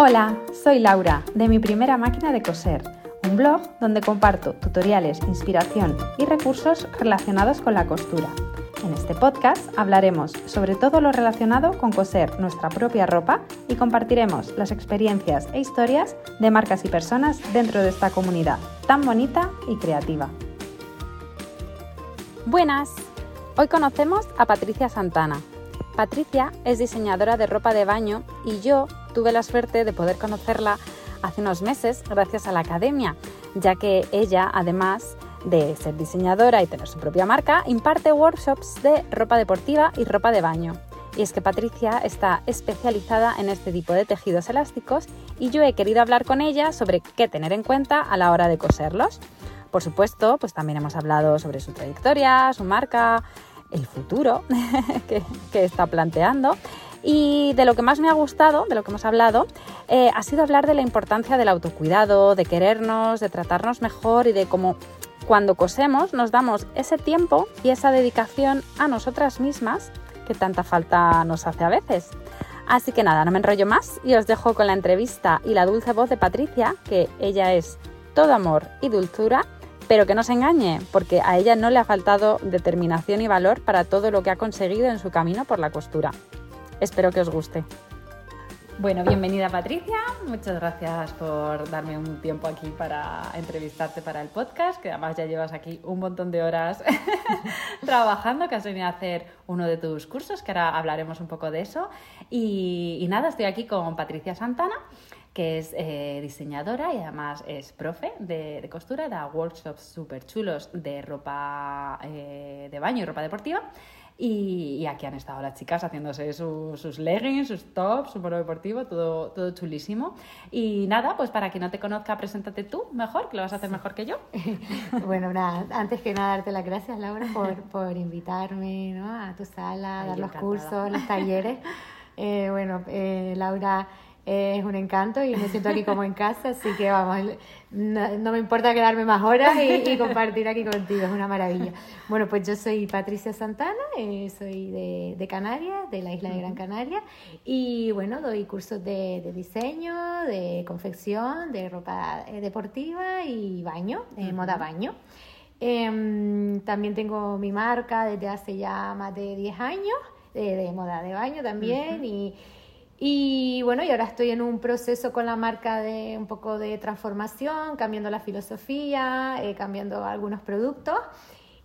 Hola, soy Laura, de mi primera máquina de coser, un blog donde comparto tutoriales, inspiración y recursos relacionados con la costura. En este podcast hablaremos sobre todo lo relacionado con coser nuestra propia ropa y compartiremos las experiencias e historias de marcas y personas dentro de esta comunidad tan bonita y creativa. Buenas, hoy conocemos a Patricia Santana. Patricia es diseñadora de ropa de baño y yo tuve la suerte de poder conocerla hace unos meses gracias a la academia, ya que ella, además de ser diseñadora y tener su propia marca, imparte workshops de ropa deportiva y ropa de baño. Y es que Patricia está especializada en este tipo de tejidos elásticos y yo he querido hablar con ella sobre qué tener en cuenta a la hora de coserlos. Por supuesto, pues también hemos hablado sobre su trayectoria, su marca, el futuro que, está planteando. Y de lo que más me ha gustado, de lo que hemos hablado, eh, ha sido hablar de la importancia del autocuidado, de querernos, de tratarnos mejor y de cómo cuando cosemos nos damos ese tiempo y esa dedicación a nosotras mismas que tanta falta nos hace a veces. Así que nada, no me enrollo más y os dejo con la entrevista y la dulce voz de Patricia, que ella es todo amor y dulzura pero que no se engañe, porque a ella no le ha faltado determinación y valor para todo lo que ha conseguido en su camino por la costura. Espero que os guste. Bueno, bienvenida Patricia, muchas gracias por darme un tiempo aquí para entrevistarte para el podcast, que además ya llevas aquí un montón de horas trabajando, que has venido a hacer uno de tus cursos, que ahora hablaremos un poco de eso. Y, nada, estoy aquí con Patricia Santana, que es eh, diseñadora y además es profe de, costura, da workshops súper chulos de ropa eh, de baño y ropa deportiva. Y, aquí han estado las chicas haciéndose sus leggings, sus tops, su polo deportivo, todo, todo chulísimo. Y nada, pues para quien no te conozca, preséntate tú mejor, que lo vas a hacer mejor que yo. bueno, nada, antes que nada, darte las gracias, Laura, por, por invitarme ¿no? a tu sala, a dar los cursos, los talleres. Eh, bueno, Laura es un encanto y me siento aquí como en casa, así que vamos, no, me importa quedarme más horas y, compartir aquí contigo, es una maravilla. Bueno, pues yo soy Patricia Santana, eh, soy de, Canarias, de la isla de Gran Canaria, y bueno, doy cursos de, diseño, de confección, de ropa eh, deportiva y baño, de moda baño. Em, también tengo mi marca desde hace ya más de 10 años, de moda de baño también, y y bueno, y ahora estoy en un proceso con la marca de un poco de transformación, cambiando la filosofía, eh, cambiando algunos productos.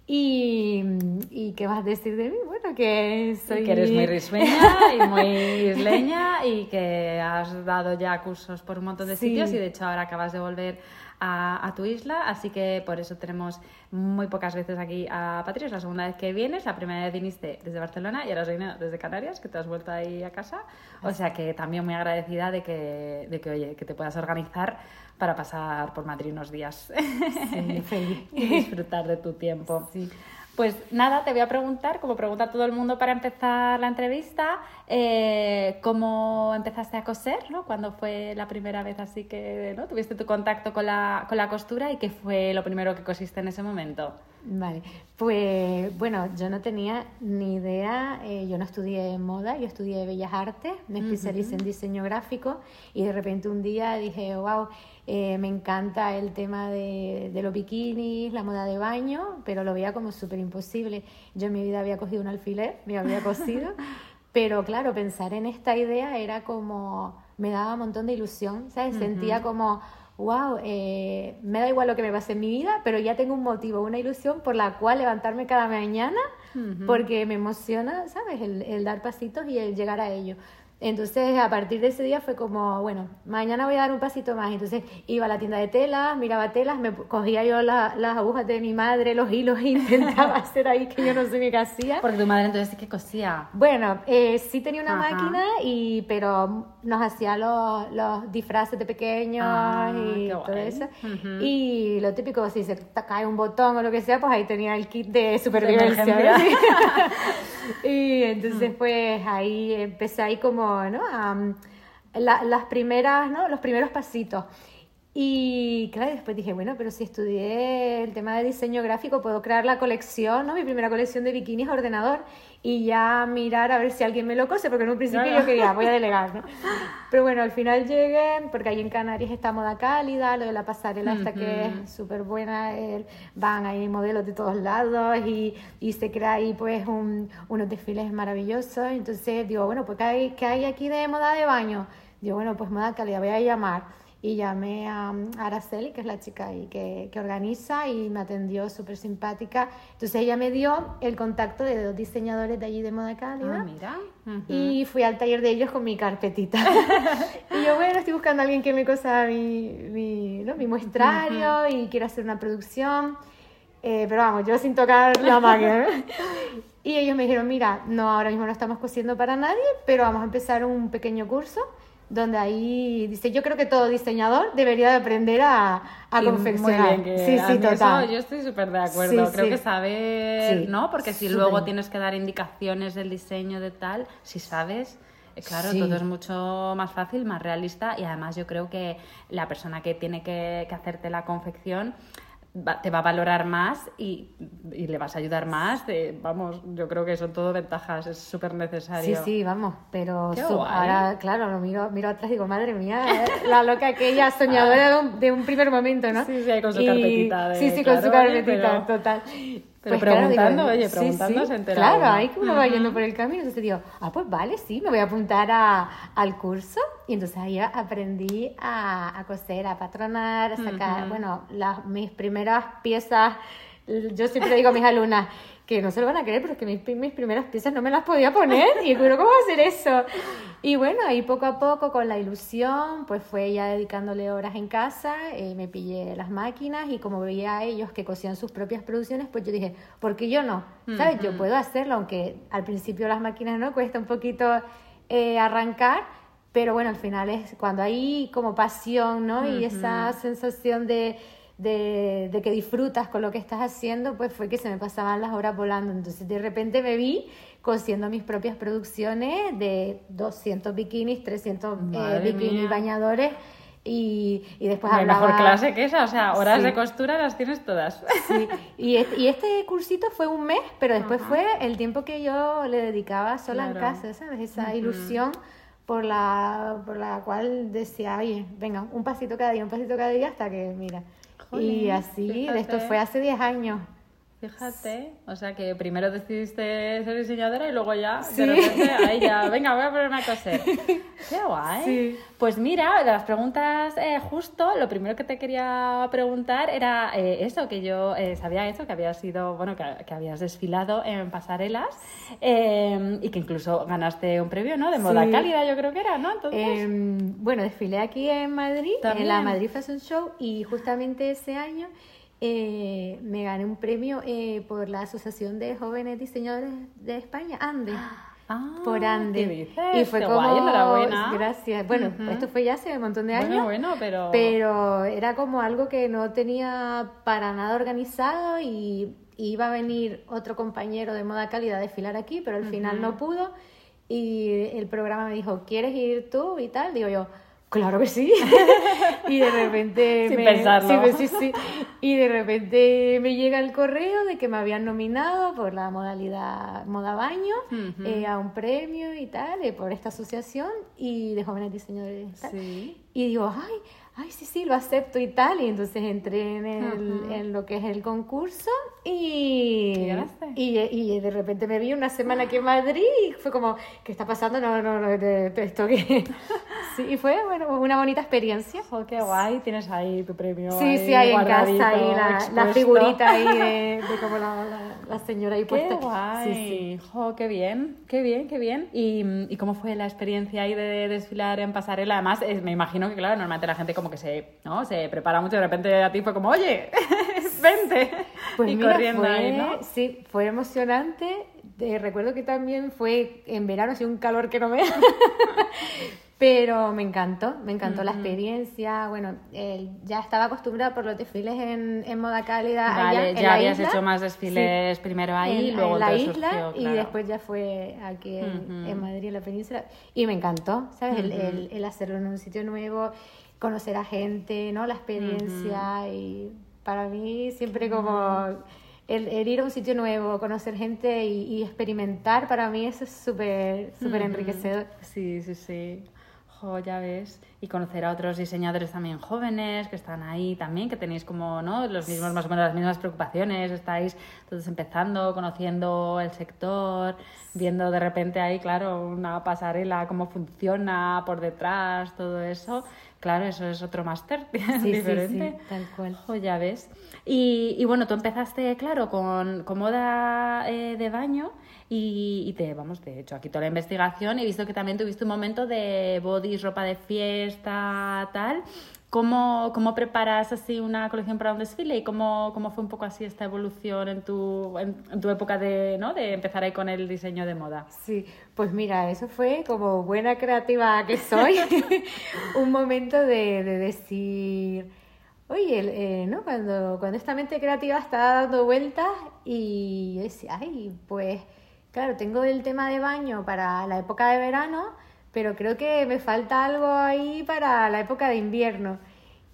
Y, y, qué vas a decir de mí? Bueno, que soy... que eres muy risueña y muy isleña y que has dado ya cursos por un montón de sitios y de hecho ahora acabas de volver a, tu isla, así que por eso tenemos muy pocas veces aquí a Patricia. Es la segunda vez que vienes, la primera vez viniste desde Barcelona y ahora has venido desde Canarias, que te has vuelto ahí a casa. O sea que también muy agradecida de que, de que oye, que te puedas organizar para pasar por Madrid unos días y disfrutar de tu tiempo. Sí. Pues nada, te voy a preguntar, como pregunta todo el mundo para empezar la entrevista, eh, ¿cómo empezaste a coser? ¿no? ¿Cuándo fue la primera vez así que ¿no? tuviste tu contacto con la, con la costura y qué fue lo primero que cosiste en ese momento? Vale, pues bueno, yo no tenía ni idea, eh, yo no estudié moda, yo estudié Bellas Artes, me especialicé en diseño gráfico y de repente un día dije, wow, eh, me encanta el tema de, de, los bikinis, la moda de baño, pero lo veía como súper imposible. Yo en mi vida había cogido un alfiler, me había cosido, pero claro, pensar en esta idea era como, me daba un montón de ilusión, ¿sabes? Sentía como wow, eh, me da igual lo que me pase en mi vida, pero ya tengo un motivo, una ilusión por la cual levantarme cada mañana, porque me emociona, ¿sabes? El, el, dar pasitos y el llegar a ello. Entonces, a partir de ese día fue como, bueno, mañana voy a dar un pasito más. Entonces, iba a la tienda de telas, miraba telas, me cogía yo las agujas de mi madre, los hilos e intentaba hacer ahí que yo no sé qué hacía. Porque tu madre entonces que cosía. Bueno, eh, sí tenía una máquina, y, pero nos hacía los, los disfraces de pequeños ah, y todo eso. Y lo típico, si se cae un botón o lo que sea, pues ahí tenía el kit de supervivencia. y entonces, pues ahí empecé ahí como ¿no? las primeras, ¿no? Los primeros pasitos. Y claro, después dije, bueno, pero si estudié el tema de diseño gráfico, puedo crear la colección, ¿no? Mi primera colección de bikinis ordenador. Y ya mirar a ver si alguien me lo cose, porque en un principio yo quería, voy a delegar, ¿no? Pero bueno, al final llegué, porque ahí en Canarias está moda cálida, lo de la pasarela hasta que es súper buena, van ahí modelos de todos lados y, y se crea ahí pues un, unos desfiles maravillosos. Entonces digo, bueno, pues ¿qué hay, qué hay aquí de moda de baño? Digo, bueno, pues moda cálida, voy a llamar y llamé a Araceli, que es la chica ahí que, que organiza, y me atendió súper simpática. Entonces ella me dio el contacto de dos diseñadores de allí de moda cálida. Ah, mira. Y fui al taller de ellos con mi carpetita. y yo, bueno, estoy buscando a alguien que me cosa mi, mi, ¿no? mi muestrario y quiero hacer una producción. Eh, pero vamos, yo sin tocar la máquina. y ellos me dijeron, mira, no, ahora mismo no estamos cosiendo para nadie, pero vamos a empezar un pequeño curso donde ahí dice, yo creo que todo diseñador debería de aprender a, a confeccionar. sí, sí, total. yo estoy súper de acuerdo. creo que saber, ¿no? Porque si luego tienes que dar indicaciones del diseño de tal, si sabes... Eh, claro, todo es mucho más fácil, más realista y además yo creo que la persona que tiene que, que hacerte la confección te va a valorar más y, y, le vas a ayudar más. vamos, yo creo que son todo ventajas, es súper necesario. Sí, sí, vamos, pero ahora, claro, lo miro, miro atrás y digo, madre mía, eh, la loca aquella soñadora de, un, primer momento, ¿no? Sí, sí, con su carpetita. sí, sí, con su carpetita, total. Pero pues preguntando, oye, preguntando se entera Claro, ahí que uno va yendo por el camino, entonces digo, ah, pues vale, sí, me voy a apuntar a, al curso. Y entonces ahí aprendí a, a coser, a patronar, a sacar, bueno, las, mis primeras piezas, yo siempre digo a mis alumnas, que no se lo van a creer, pero es que mis, mis primeras piezas no me las podía poner. Y yo, ¿cómo hacer eso? Y bueno, ahí poco a poco, con la ilusión, pues fue ya dedicándole horas en casa, eh, me pillé las máquinas y como veía a ellos que cosían sus propias producciones, pues yo dije, ¿por qué yo no? ¿Sabes? Yo puedo hacerlo, aunque al principio las máquinas no cuesta un poquito eh, arrancar, pero bueno, al final es cuando hay como pasión, ¿no? Y esa sensación de de, de, que disfrutas con lo que estás haciendo, pues fue que se me pasaban las horas volando. Entonces de repente me vi cosiendo mis propias producciones de 200 bikinis, 300 eh, bikinis bañadores. Y, y después hablaba... mejor clase que esa, o sea, horas de costura las tienes todas. Sí, y este, y este cursito fue un mes, pero después fue el tiempo que yo le dedicaba sola en casa, ¿sabes? Esa ilusión por la, por la cual decía, oye, venga, un pasito cada día, un pasito cada día hasta que, mira, y así, esto fue hace 10 años. Fíjate, o sea que primero decidiste ser diseñadora y luego ya, de repente, ahí ya, venga, voy a ponerme a coser. Qué guay. Pues mira, de las preguntas, eh, justo, lo primero que te quería preguntar era eh, eso, que yo eh, sabía eso, que habías sido, bueno, que, habías desfilado en pasarelas y que incluso ganaste un premio, ¿no? De moda cálida, yo creo que era, ¿no? Entonces... Em, bueno, desfilé aquí en Madrid, en la Madrid Fashion Show, y justamente ese año eh, me gané un premio eh, por la Asociación de Jóvenes Diseñadores de España, ANDE. Ah, por Ande. Y fue como. enhorabuena. Gracias. Bueno, esto fue ya hace un montón de años. Bueno, pero. Pero era como algo que no tenía para nada organizado y, iba a venir otro compañero de moda cálida a desfilar aquí, pero al final no pudo. Y el programa me dijo, ¿quieres ir tú y tal? Digo yo, claro que sí. y de repente... Sin pensarlo. Sí, sí, sí. Y de repente me llega el correo de que me habían nominado por la modalidad Moda Baño eh, a un premio y tal, eh, por esta asociación y de jóvenes diseñadores. Sí. Y digo, ay, ay, sí, sí, lo acepto y tal. Y entonces entré en, el, en lo que es el concurso y, y, y, de repente me vi una semana aquí en Madrid y fue como, ¿qué está pasando? No, no, no, esto que... sí, y fue, bueno, una bonita experiencia. Oh, qué guay, tienes ahí tu premio. Sí, sí, ahí en casa, ahí la, la, figurita ahí de, de como la, la, señora ahí puesta. Qué guay, sí, sí. qué bien, qué bien, qué bien. ¿Y, ¿Y cómo fue la experiencia ahí de desfilar en pasarela? Además, me imagino que, claro, normalmente la gente como que se, ¿no? se prepara mucho y de repente a ti fue como, oye, vente. Pues y corriendo fue, ahí, ¿no? Sí, fue emocionante. recuerdo que también fue en verano, así un calor que no me... Pero me encantó, me encantó la experiencia. Bueno, ya estaba acostumbrada por los desfiles en, en moda cálida. Vale, allá, ya habías hecho más desfiles primero ahí, en, luego en la isla y después ya fue aquí en, en, Madrid, en la península. Y me encantó, ¿sabes? el, el, el, hacerlo en un sitio nuevo, conocer a gente, ¿no? La experiencia y para mí siempre como el, ir a un sitio nuevo, conocer gente y, experimentar, para mí eso es súper, súper enriquecedor. Sí, sí, sí. Ya ves. Y conocer a otros diseñadores también jóvenes que están ahí también, que tenéis como, ¿no? Los mismos, más o menos las mismas preocupaciones, estáis todos empezando, conociendo el sector, viendo de repente ahí, claro, una pasarela, cómo funciona por detrás, todo eso. Claro, eso es otro máster diferente. Sí, tal cual. Jo, ya ves. Y, y, bueno, tú empezaste, claro, con, con moda eh, de baño y, y, te, vamos, de hecho, aquí toda la investigación he visto que también tuviste un momento de bodies, ropa de fiesta, tal. ¿Cómo, ¿Cómo, preparas así una colección para un desfile y cómo, cómo fue un poco así esta evolución en tu, en, tu época de, ¿no? de empezar ahí con el diseño de moda? Sí, pues mira, eso fue como buena creativa que soy, un momento de, de decir, oye, eh, ¿no? Cuando, cuando esta mente creativa está dando vueltas y yo decía, ay, pues claro, tengo el tema de baño para la época de verano pero creo que me falta algo ahí para la época de invierno.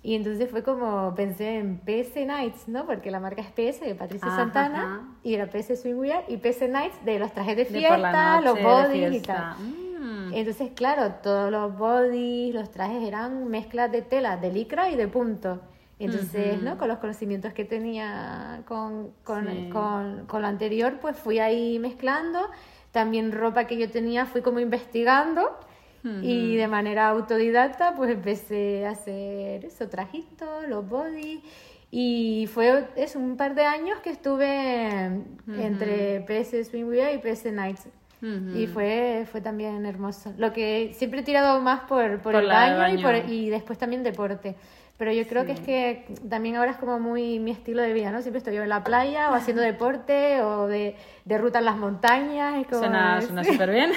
Y entonces fue como pensé en PS Nights, ¿no? Porque la marca es PS de Patricia Santana y era PS Swimwear y PS Nights de los trajes de fiesta, los bodies y tal. Mm. Entonces, claro, todos los bodies, los trajes eran mezclas de tela, de licra y de punto. Entonces, ¿no? Con los conocimientos que tenía con, con, con, con, lo anterior, pues fui ahí mezclando. También ropa que yo tenía fui como investigando y de manera autodidacta, pues empecé a hacer eso, trajitos, los body. Y fue es un par de años que estuve entre PS Swimwear y PS Nights. Y fue, fue también hermoso. Lo que siempre he tirado más por, por, el baño, Y, por, y después también deporte. Pero yo creo que es que también ahora es como muy mi estilo de vida, ¿no? Siempre estoy en la playa o haciendo deporte o de, de ruta en las montañas. Es como suena súper bien.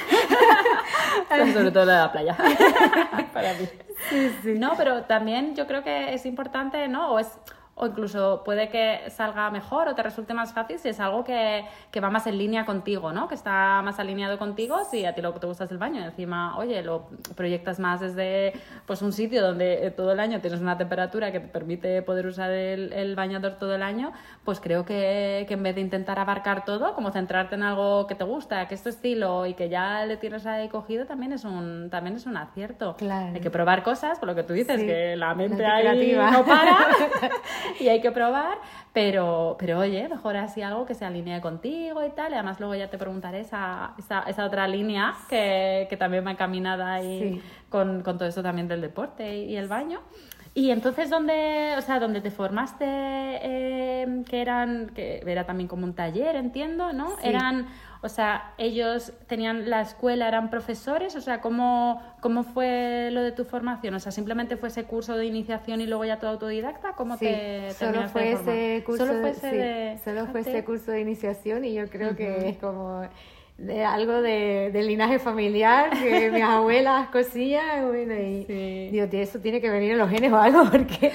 Sobre todo la playa. Para mí. Sí, sí. No, pero también yo creo que es importante, ¿no? O es o incluso puede que salga mejor o te resulte más fácil si es algo que, que, va más en línea contigo, ¿no? Que está más alineado contigo, si a ti lo que te gusta es el baño, encima, oye, lo proyectas más desde pues un sitio donde eh, todo el año tienes una temperatura que te permite poder usar el, el bañador todo el año, pues creo que, que, en vez de intentar abarcar todo, como centrarte en algo que te gusta, que es tu estilo y que ya le tienes ahí cogido, también es un, también es un acierto. Claro. Hay que probar cosas, por lo que tú dices, que la mente ahí no para. y hay que probar, pero, pero oye, mejor así algo que se alinee contigo y tal. Y además luego ya te preguntaré esa, esa, esa otra línea que, que, también va encaminada ahí con, con, todo esto también del deporte y, el baño. Y entonces, ¿dónde, o sea, donde te formaste, eh, que eran, que era también como un taller, entiendo, ¿no? Eran o sea, ellos tenían la escuela, eran profesores, o sea, ¿cómo, cómo fue lo de tu formación? O sea, simplemente fue ese curso de iniciación y luego ya todo autodidacta, ¿cómo sí, te solo fue ese curso, solo fue ese, de... solo fue ese curso de iniciación y yo creo que es como de algo de, del linaje familiar que mis abuelas cosían bueno, y sí. digo, eso tiene que venir en los genes o algo porque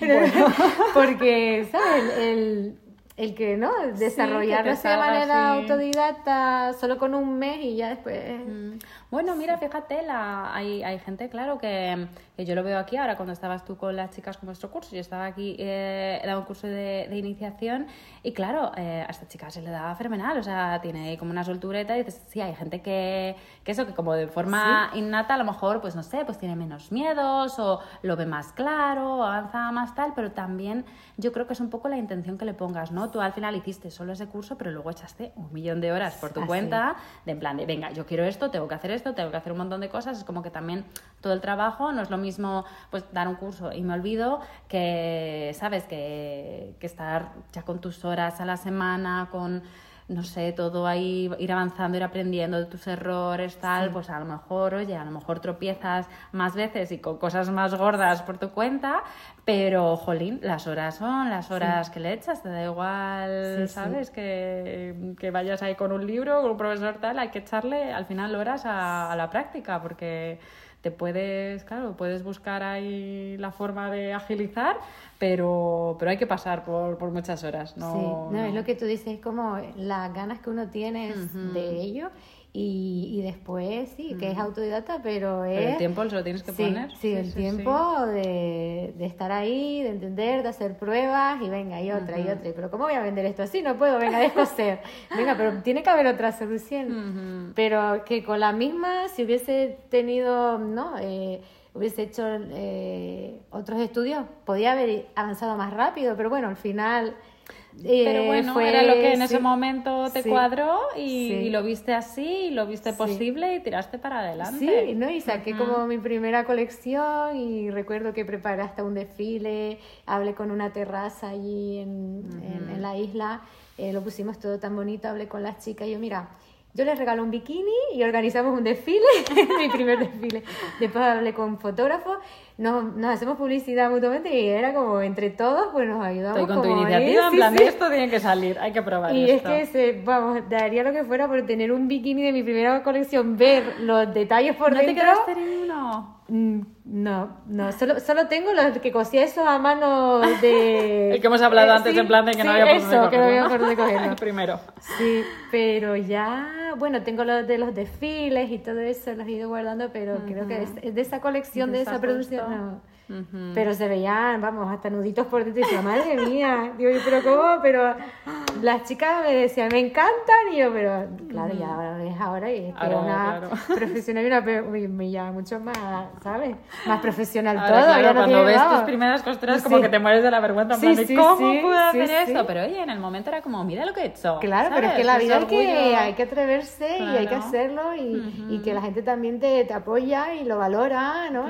porque sabes el el que no desarrollarlo de manera autodidacta solo con un mes y ya después. Mm. Bueno mira fíjate la hay, hay gente claro que, que, yo lo veo aquí ahora cuando estabas tú con las chicas con vuestro curso. Yo estaba aquí eh, un curso de, de iniciación y claro eh, a esta chica se le da fenomenal. O sea tiene como una soltureta y dices sí hay gente que, que eso que como de forma innata a lo mejor pues no sé pues tiene menos miedos o lo ve más claro o avanza más tal pero también yo creo que es un poco la intención que le pongas no tú al final hiciste solo ese curso, pero luego echaste un millón de horas por tu cuenta, de en plan de, venga, yo quiero esto, tengo que hacer esto, tengo que hacer un montón de cosas. Es como que también todo el trabajo no es lo mismo, pues, dar un curso y me olvido que, ¿sabes? Que, que estar ya con tus horas a la semana, con no sé, todo ahí, ir avanzando, ir aprendiendo de tus errores, tal, pues a lo mejor, oye, a lo mejor tropiezas más veces y con cosas más gordas por tu cuenta, pero, jolín, las horas son las horas que le echas, te da igual, ¿sabes? Que, que, vayas ahí con un libro, con un profesor tal, hay que echarle al final horas a, a la práctica, porque te puedes, claro, puedes buscar ahí la forma de agilizar, pero, pero hay que pasar por, por muchas horas. ¿no? Sí, no, es lo que tú dices, es como las ganas que uno tiene de ello Y, y después, sí, que es autodidacta, pero es... Pero el tiempo se lo tienes que sí, poner. Sí, el tiempo De, de, estar ahí, de entender, de hacer pruebas y venga, y otra, y otra. Pero ¿cómo voy a vender esto así? No puedo, venga, dejo ser. Venga, pero tiene que haber otra solución. Pero que con la misma, si hubiese tenido, ¿no? Eh, hubiese hecho eh, otros estudios, podía haber avanzado más rápido, pero bueno, al final pero eh, bueno, era lo que en ese momento te cuadró y, lo viste así, y lo viste posible y tiraste para adelante. Sí, ¿no? Y saqué como mi primera colección y recuerdo que preparé hasta un desfile, hablé con una terraza allí en, en, la isla, eh, lo pusimos todo tan bonito, hablé con las chicas y yo, mira, yo les regalo un bikini y organizamos un desfile, mi primer desfile. Después hablé con fotógrafos, nos, nos, hacemos publicidad mutuamente y era como entre todos, pues nos ayudamos. Estoy con tu iniciativa, en plan, esto tiene que salir, hay que probar Y es que, se, vamos, daría lo que fuera por tener un bikini de mi primera colección, ver los detalles por ¿No dentro. ¿No te quedaste uno? Mm, no, no, solo, solo tengo los que cosí eso a mano de... El que hemos hablado antes en plan de que no había por eso, que no había por cogerlo. El primero. Sí, pero ya, bueno, tengo los de los desfiles y todo eso, los he ido guardando, pero creo que es de esa colección, de esa producción, Genau. No. Pero se veían, vamos, hasta nuditos por dentro y decía, madre mía, digo pero ¿cómo? Pero las chicas me decían, me encantan, y yo, pero claro, ya ahora es ahora y es que una profesional y una me, llama mucho más, ¿sabes? Más profesional todo. Claro, cuando ves tus primeras costuras como que te mueres de la vergüenza, sí, ¿cómo pude hacer esto? Pero oye, en el momento era como, mira lo que he hecho. Claro, pero es que la vida hay que, hay que atreverse y hay que hacerlo y, y, que la gente también te, te apoya y lo valora, ¿no?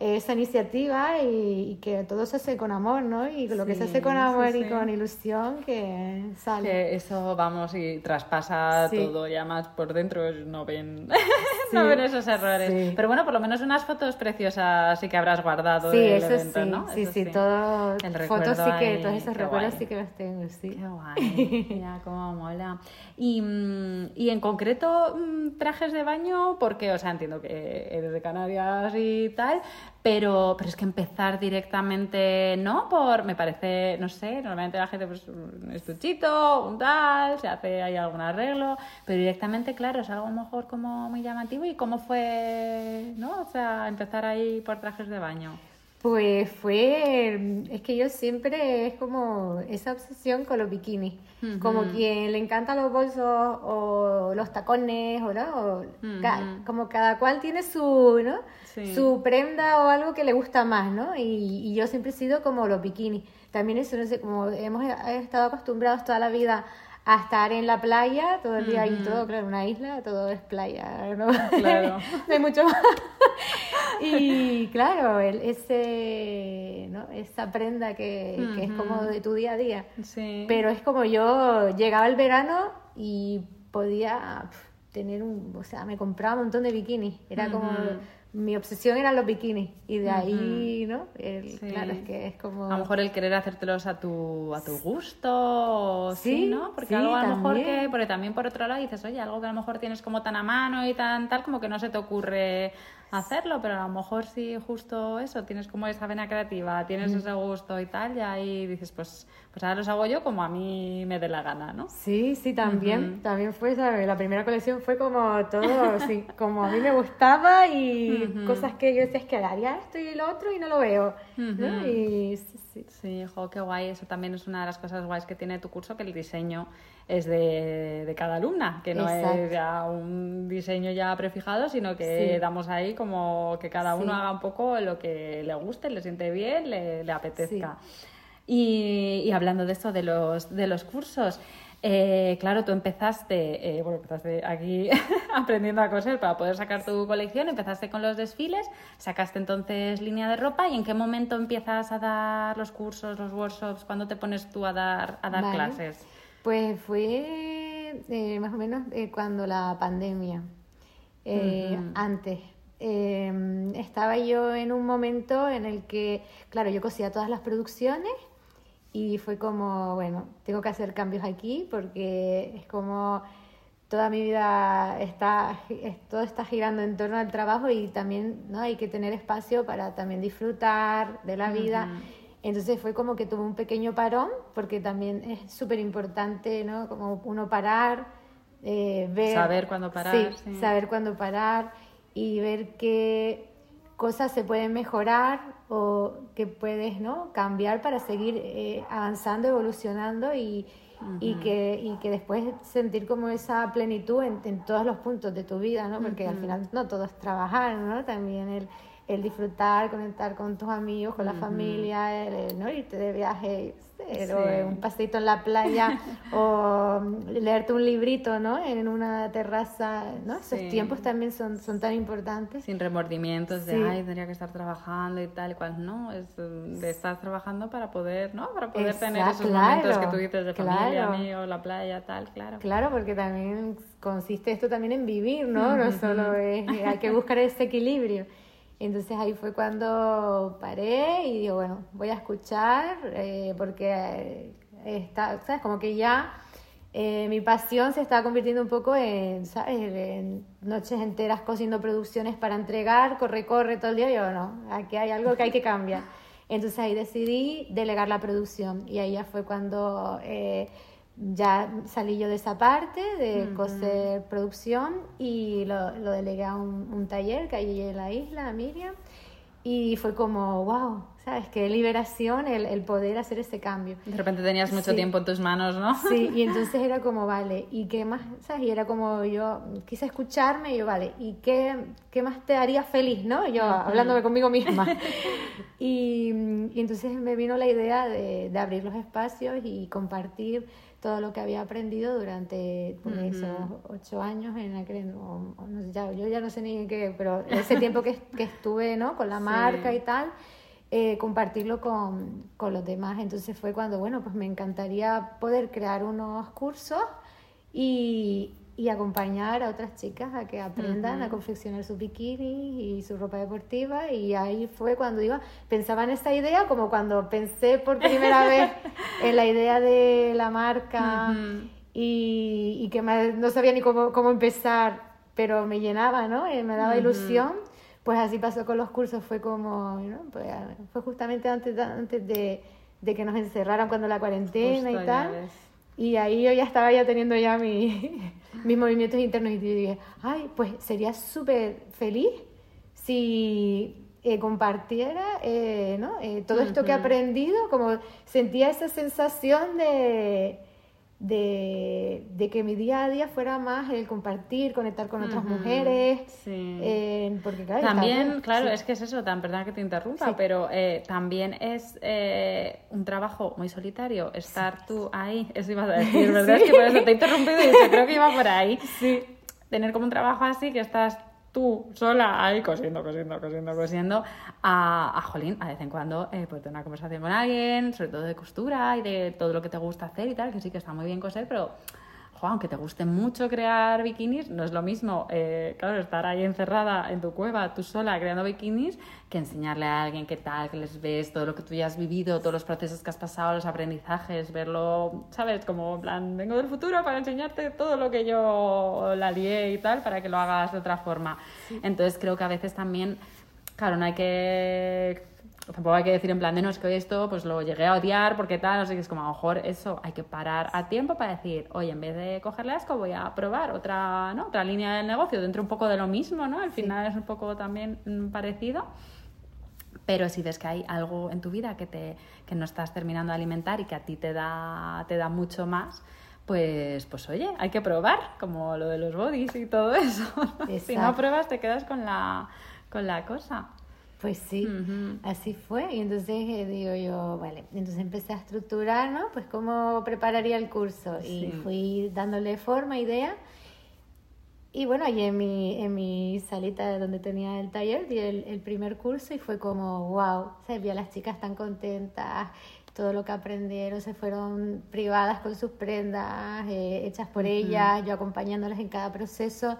esa iniciativa y, que todo se hace con amor, ¿no? Y lo que se hace con amor y con ilusión que sale. Que eso, vamos, y traspasa todo, ya más por dentro no ven, no ven esos errores. Pero bueno, por lo menos unas fotos preciosas sí que habrás guardado sí, del eso evento, sí, ¿no? Sí, sí, todo, fotos sí que, todos esos recuerdos sí que los tengo, sí. Qué guay, mira cómo mola. Y, mm, y en concreto, mm, trajes de baño, porque, o sea, entiendo que eres de Canarias y tal, pero, pero es que empezar directamente, ¿no? Por, me parece, no sé, normalmente la gente, pues un estuchito, un tal, se hace ahí algún arreglo, pero directamente, claro, es algo mejor como muy llamativo. ¿Y cómo fue, no? O sea, empezar ahí por trajes de baño. Pues fue, es que yo siempre es como esa obsesión con los bikinis, como quien le encantan los bolsos o los tacones, o, ¿no? como cada cual tiene su, ¿no? su prenda o algo que le gusta más, ¿no? Y, yo siempre he sido como los bikinis. También eso, no sé, como hemos estado acostumbrados toda la vida a estar en la playa todo el día y todo, claro, una isla, todo es playa, ¿no? Claro. no hay mucho más. y claro, el, ese, ¿no? esa prenda que, que, es como de tu día a día. Sí. Pero es como yo llegaba el verano y podía tener un, o sea, me compraba un montón de bikinis. Era como mi obsesión eran los bikinis y de ahí, ¿no? Claro, es que es como... A lo mejor el querer hacértelos a tu, a tu gusto, sí, ¿no? Porque algo a lo mejor que, porque también por otro lado dices, oye, algo que a lo mejor tienes como tan a mano y tan tal, como que no se te ocurre hacerlo, pero a lo mejor si justo eso, tienes como esa vena creativa, tienes ese gusto y tal, y ahí dices, pues, pues ahora los hago yo como a mí me dé la gana, ¿no? Sí, sí, también, también fue, ¿sabes? La primera colección fue como todo, sí, como a mí me gustaba y cosas que yo decía, es que haría esto y lo otro y no lo veo, ¿no? Y sí, sí. Sí, jo, qué guay, eso también es una de las cosas guays que tiene tu curso, que el diseño es de, de cada alumna, que no es ya un diseño ya prefijado, sino que damos ahí como que cada uno haga un poco lo que le guste, le siente bien, le, le apetezca. Y, y, hablando de esto, de los, de los cursos, eh, claro, tú empezaste, eh, bueno, empezaste aquí aprendiendo a coser para poder sacar tu colección, empezaste con los desfiles, sacaste entonces línea de ropa y en qué momento empiezas a dar los cursos, los workshops, cuándo te pones tú a dar, a dar clases. Pues fue eh, más o menos eh, cuando la pandemia, eh, antes. Em, estaba yo en un momento en el que, claro, yo cosía todas las producciones y fue como, bueno, tengo que hacer cambios aquí porque es como toda mi vida está, todo está girando en torno al trabajo y también ¿no? hay que tener espacio para también disfrutar de la vida. Entonces fue como que tuve un pequeño parón, porque también es súper importante, ¿no? Como uno parar, eh, ver... Saber cuándo parar. Sí, saber cuándo parar y ver qué cosas se pueden mejorar o que puedes ¿no? cambiar para seguir eh, avanzando, evolucionando y, y, que, y que después sentir como esa plenitud en, en todos los puntos de tu vida, ¿no? Porque al final no todo es trabajar, ¿no? También el, el disfrutar, conectar con tus amigos, con la familia, el, ¿no? irte de viaje, o un paseito en la playa, o leerte un librito, ¿no? En una terraza, ¿no? Esos tiempos también son, son tan importantes. Sin remordimientos de, ay, tendría que estar trabajando y tal y cual, no, es de estar trabajando para poder, ¿no? Para poder tener esos momentos que tú dices de familia, amigos, la playa, tal, claro. Claro, porque también consiste esto también en vivir, ¿no? No solo es, hay que buscar ese equilibrio. Entonces ahí fue cuando paré y digo, bueno, voy a escuchar eh, porque eh, está, ¿sabes? Como que ya eh, mi pasión se estaba convirtiendo un poco en, ¿sabes? En noches enteras cosiendo producciones para entregar, corre, corre todo el día. Y yo, no, aquí hay algo que hay que cambiar. Entonces ahí decidí delegar la producción y ahí ya fue cuando ya salí yo de esa parte de coser producción y lo, lo delegué a un, taller que hay en la isla, Miriam, y fue como, wow, ¿sabes? Qué liberación el, el poder hacer ese cambio. De repente tenías mucho tiempo en tus manos, ¿no? Sí, y entonces era como, vale, ¿y qué más? ¿Sabes? Y era como yo quise escucharme y yo, vale, ¿y qué, qué más te haría feliz, no? Yo hablándome conmigo misma. y, y, entonces me vino la idea de, de abrir los espacios y compartir todo lo que había aprendido durante pues, esos ocho años en la que no, ya, yo ya no sé ni en qué, pero ese tiempo que, que estuve ¿no? con la marca y tal, eh, compartirlo con, con, los demás. Entonces fue cuando, bueno, pues me encantaría poder crear unos cursos y, y acompañar a otras chicas a que aprendan a confeccionar sus bikinis y su ropa deportiva y ahí fue cuando iba, pensaba en esta idea como cuando pensé por primera vez en la idea de la marca y, y, que no sabía ni cómo, cómo, empezar, pero me llenaba, ¿no? Eh, me daba ilusión. Pues así pasó con los cursos, fue como, ¿no? pues, fue justamente antes, antes de, de que nos encerraran cuando la cuarentena y tal. Y ahí yo ya estaba ya teniendo ya mi, mis movimientos internos y dije, ay, pues sería súper feliz si eh, compartiera eh, ¿no? Eh, todo esto que he aprendido, como sentía esa sensación de, de, que mi día a día fuera más el compartir, conectar con otras mujeres. Sí. Eh, porque, claro, también, claro, es que es eso, tan perdón que te interrumpa, pero eh, también es eh, un trabajo muy solitario estar tú ahí. Eso ibas a decir, ¿verdad? Es que por eso te he interrumpido y yo creo que iba por ahí. Sí. Tener como un trabajo así que estás tú sola ahí cosiendo, cosiendo, cosiendo, cosiendo, a, a Jolín, a vez en cuando, eh, pues tener una conversación con alguien, sobre todo de costura y de todo lo que te gusta hacer y tal, que sí que está muy bien coser, pero aunque te guste mucho crear bikinis, no es lo mismo, eh, claro, estar ahí encerrada en tu cueva, tú sola, creando bikinis, que enseñarle a alguien qué tal, que les ves, todo lo que tú ya has vivido, todos los procesos que has pasado, los aprendizajes, verlo, ¿sabes? Como en plan, vengo del futuro para enseñarte todo lo que yo la lié y tal, para que lo hagas de otra forma. Entonces creo que a veces también, claro, no hay que tampoco hay que decir en plan de no, es que esto pues lo llegué a odiar porque tal, no sé qué, es como a lo mejor eso hay que parar a tiempo para decir, oye, en vez de cogerle asco voy a probar otra, ¿no? otra línea del negocio dentro un poco de lo mismo, ¿no? Al final es un poco también mm, parecido. Pero si ves que hay algo en tu vida que, te, que no estás terminando de alimentar y que a ti te da, te da mucho más, pues, pues oye, hay que probar, como lo de los bodies y todo eso. si no pruebas, te quedas con la, con la cosa. Pues sí, así fue. Y entonces eh, digo yo, vale, entonces empecé a estructurar, ¿no? Pues cómo prepararía el curso. Y fui dándole forma, idea. Y bueno, allí en mi, en mi salita donde tenía el taller, di el, primer curso y fue como, wow, se vi a las chicas tan contentas, todo lo que aprendieron, se fueron privadas con sus prendas, eh, hechas por ellas, yo acompañándolas en cada proceso.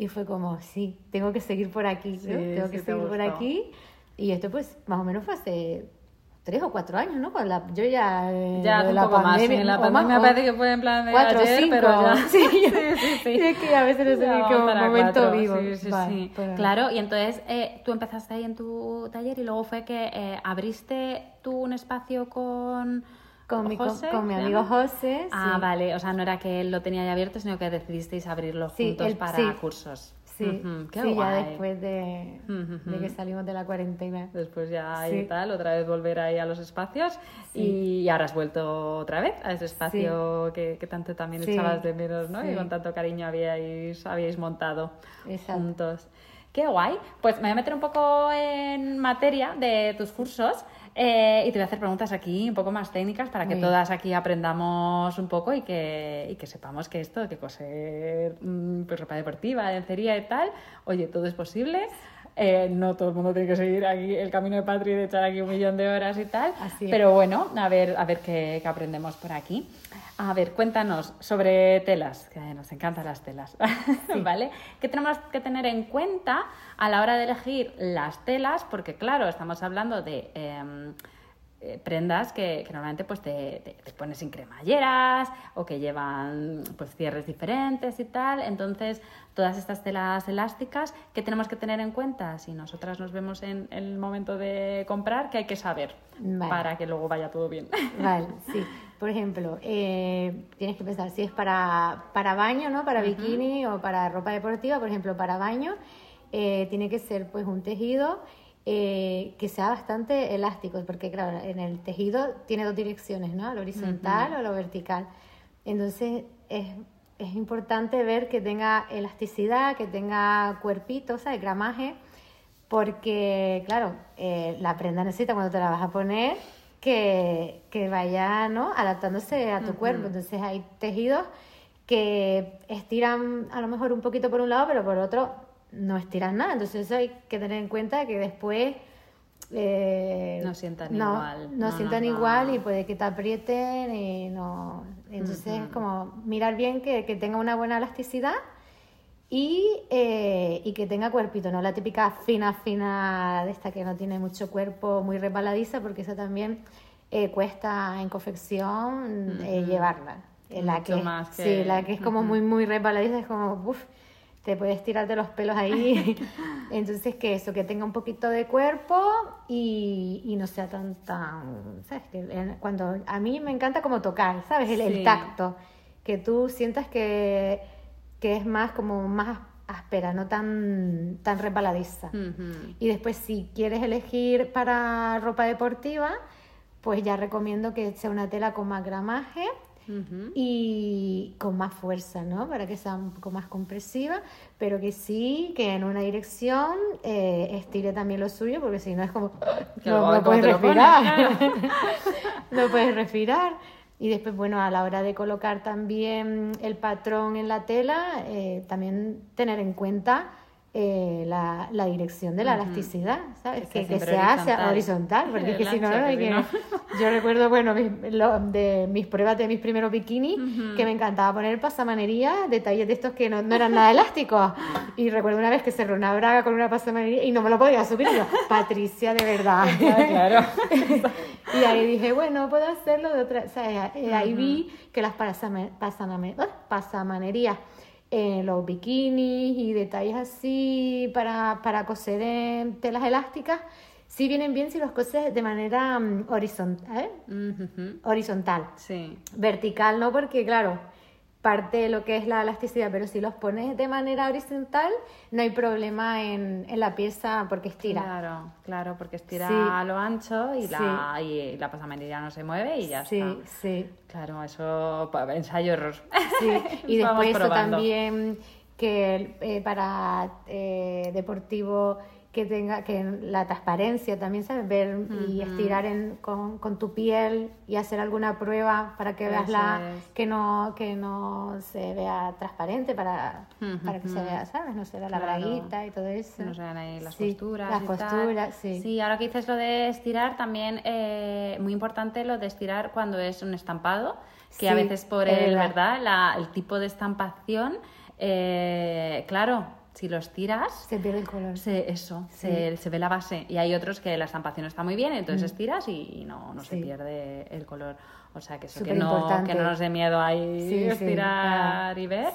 Y fue como, sí, tengo que seguir por aquí, tengo que seguir por aquí. Y esto pues más o menos fue hace tres o cuatro años, ¿no? la, yo ya... Eh, ya, un poco más, en la pandemia me parece que fue en plan de cuatro, ayer, cinco, pero ya... Sí, sí, sí, Es que a veces momento vivo. Sí, sí, sí. Claro, y entonces eh, tú empezaste ahí en tu taller y luego fue que eh, abriste tú un espacio con Con mi, José, con, mi ¿se amigo? José. Ah, sí. vale, o sea, no era que él lo tenía ya abierto, sino que decidisteis abrirlo Sí, juntos para sí. cursos. Sí, Ujú, qué sí, ya guay. después de, Ujú. de que salimos de la cuarentena. Después ya Sí. y tal, otra vez volver ahí a los espacios y ahora has vuelto otra vez a ese espacio que, que tanto también Sí. echabas de menos, ¿no? Y Sí. con tanto cariño habíais, habíais montado Exacto. juntos. Qué guay. Pues me voy a meter un poco en materia de tus cursos eh, y te voy a hacer preguntas aquí un poco más técnicas para que Muy todas aquí aprendamos un poco y que, y que sepamos que esto, que coser mm, pues, ropa deportiva, lencería y tal, oye, todo es posible. Eh, no todo el mundo tiene que seguir aquí el camino de Patri de echar aquí un millón de horas y tal. Así. Pero bueno, a ver, a ver qué, qué aprendemos por aquí. A ver, cuéntanos sobre telas, que nos encantan las telas, ¿vale? ¿Qué tenemos que tener en cuenta a la hora de elegir las telas? Porque claro, estamos hablando de em, eh, prendas que, que normalmente pues te, te- te pones sin cremalleras o que llevan pues cierres diferentes y tal. Entonces, todas estas telas elásticas, ¿qué tenemos que tener en cuenta? Si nosotras nos vemos en el momento de comprar, ¿qué hay que saber? Vale. Para que luego vaya todo bien. Vale, sí. Por ejemplo, eh, tienes que pensar si es para, para baño, ¿no? Para bikini o para ropa deportiva. Por ejemplo, para baño eh, tiene que ser pues un tejido eh, que sea bastante elástico, porque claro, en el tejido tiene dos direcciones, ¿no? Lo horizontal o lo vertical. Entonces es, es importante ver que tenga elasticidad, que tenga cuerpito, o sea, gramaje, porque, claro, la prenda necesita cuando te la vas a poner que, que vaya ¿no? adaptándose a tu cuerpo. Entonces hay tejidos que estiran a lo mejor un poquito por un lado, pero por otro no estiran nada. Entonces eso hay que tener en cuenta que después... eh, No sientan no- igual. No, No sientan igual y puede que te aprieten y no... Entonces es como mirar bien que, que tenga una buena elasticidad y, eh, y que tenga cuerpito, no la típica fina, fina de esta que no tiene mucho cuerpo, muy resbaladiza, porque esa también eh, cuesta en confección eh, llevarla. La Mucho que, más que- Sí, la que es como muy, muy resbaladiza es como, uff, te puedes tirarte los pelos ahí. Entonces, que eso, que tenga un poquito de cuerpo y, y no sea tan, tan, ¿sabes? Que cuando, a mí me encanta como tocar, ¿sabes? El, el tacto, que tú sientas que, que es más como más áspera, no tan, tan resbaladiza. Ujú. Y después, si quieres elegir para ropa deportiva, pues ya recomiendo que sea una tela con más gramaje y con más fuerza, ¿no? Para que sea un poco más compresiva, pero que sí, que en una dirección eh, estire también lo suyo, porque si no es como... No, no ¿cómo puedes respirar. no puedes respirar. Y después, bueno, a la hora de colocar también el patrón en la tela, eh, también tener en cuenta eh, la, la dirección de la elasticidad, ¿sabes? Que Que, que sea hacia horizontal. porque es que si no, ancho, que hay si que- no. yo recuerdo, bueno, mis, lo- de mis pruebas de mis primeros bikinis, que me encantaba poner pasamanería, detalles de estos que no, no eran nada elásticos. Y recuerdo una vez que cerró una braga con una pasamanería y no me lo podía subir. Y yo, Patricia, de verdad. Claro, claro. y ahí dije, bueno, puedo hacerlo de otra. O sea, eh, ahí vi que las pasaname- ¡ah! pasamanerías en los bikinis y detalles así para, para coser en telas elásticas, sí vienen bien si los coses de manera mm, horizontal, Ujú. horizontal. Sí. Vertical no, porque claro, parte de lo que es la elasticidad, pero si los pones de manera horizontal, no hay problema en, en la pieza porque estira. Claro, claro, porque estira Sí. a lo ancho y la, Sí. y la no se mueve y ya sí, está. sí. Claro, eso, ensayo error. Sí, y después eso también que eh, para eh, deportivo que tenga que la transparencia también, ¿sabes? Ver y estirar en- con, con tu piel y hacer alguna prueba para que veas la es. que no que no se vea transparente para, para que se vea, ¿sabes? No vea la Claro. braguita y todo eso. No se vean ahí las Sí, costuras. Las y tal. sí. Sí, ahora que dices lo de estirar, también eh, muy importante lo de estirar cuando es un estampado, que a veces por el, verdad. ¿verdad? La- el tipo de estampación, eh, claro, si lo estiras, Se pierde el color. se, eso, Sí. se, se ve la base. Y hay otros que la estampación está muy bien, entonces estiras y, no, no se Mm. Pierde el color. O sea, que eso, que no, que no nos dé miedo ahí Sí, estirar y ver.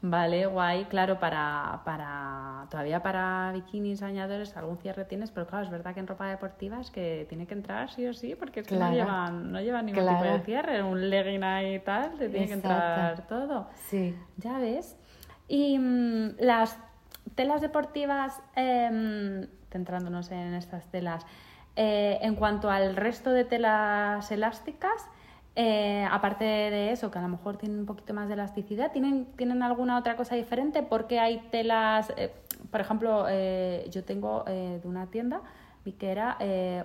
Vale, guay, claro, para, para todavía para bikinis, bañadores, algún cierre tienes, pero claro, es verdad que en ropa deportiva es que tiene que entrar sí o sí, porque es que no llevan, no llevan ningún tipo de cierre, un legging ahí y tal, te tiene que entrar todo. Sí. Ya ves. Y mm, las telas deportivas, eh, centrándonos en estas telas, eh, en cuanto al resto de telas elásticas, eh, aparte de eso, que a lo mejor tienen un poquito más de elasticidad, ¿tienen, ¿tienen alguna otra cosa diferente? Porque hay telas, eh, por ejemplo, yo tengo de una tienda, vi que era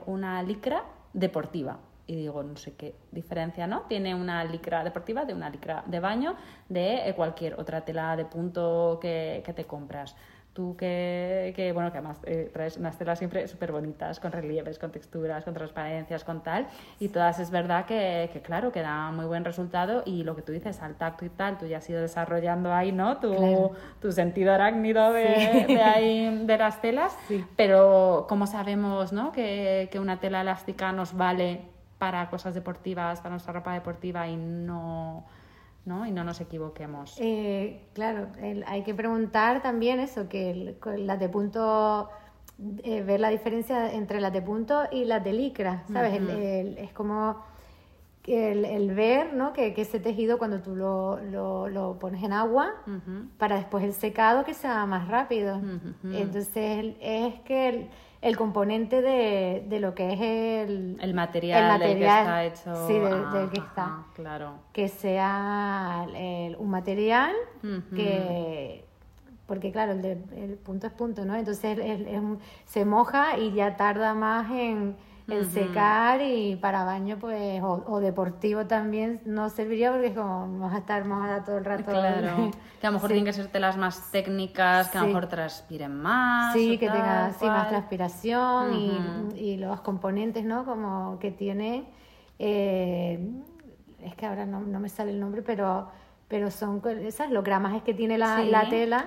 una licra deportiva. Y digo, no sé qué diferencia, ¿no? Tiene una licra deportiva de una licra de baño de cualquier otra tela de punto que, que te compras. Tú que, que, bueno, que además eh, traes unas telas siempre súper bonitas, con relieves, con texturas, con transparencias, con tal, y todas es verdad que, que, claro, que da muy buen resultado y lo que tú dices, al tacto y tal, tú ya has ido desarrollando ahí, ¿no? Tu, tu sentido arácnido de, de, ahí, de las telas, sí. pero ¿cómo sabemos, ¿no? Que, que una tela elástica nos vale para cosas deportivas, para nuestra ropa deportiva y no ¿no? Y no nos equivoquemos. Eh, claro, el, hay que preguntar también eso, que el, las de punto, eh, ver la diferencia entre las de punto y las de licra, ¿sabes? Uh -huh. el, es como el, ver, ¿no? Que, que, ese tejido cuando tú lo, lo, lo pones en agua, uh -huh. para después el secado que sea más rápido. Uh -huh. Entonces es que el componente de, de, lo que es el, el material, el material del que está hecho. Sí, del, del que está. Claro. Que sea el, un material uh -huh. que. Porque, claro, el, de, el, punto es punto, ¿no? Entonces se moja y ya tarda más en el uh -huh. secar y para baño pues o, o, deportivo también no serviría porque es como vamos a estar mojada todo el rato claro que a lo mejor sí. tienen que ser telas más técnicas que sí. a lo mejor transpiren más sí que tenga sí, más transpiración uh -huh. y, y, los componentes no como que tiene eh, es que ahora no, no, me sale el nombre pero pero son esas los gramajes que tiene la, la tela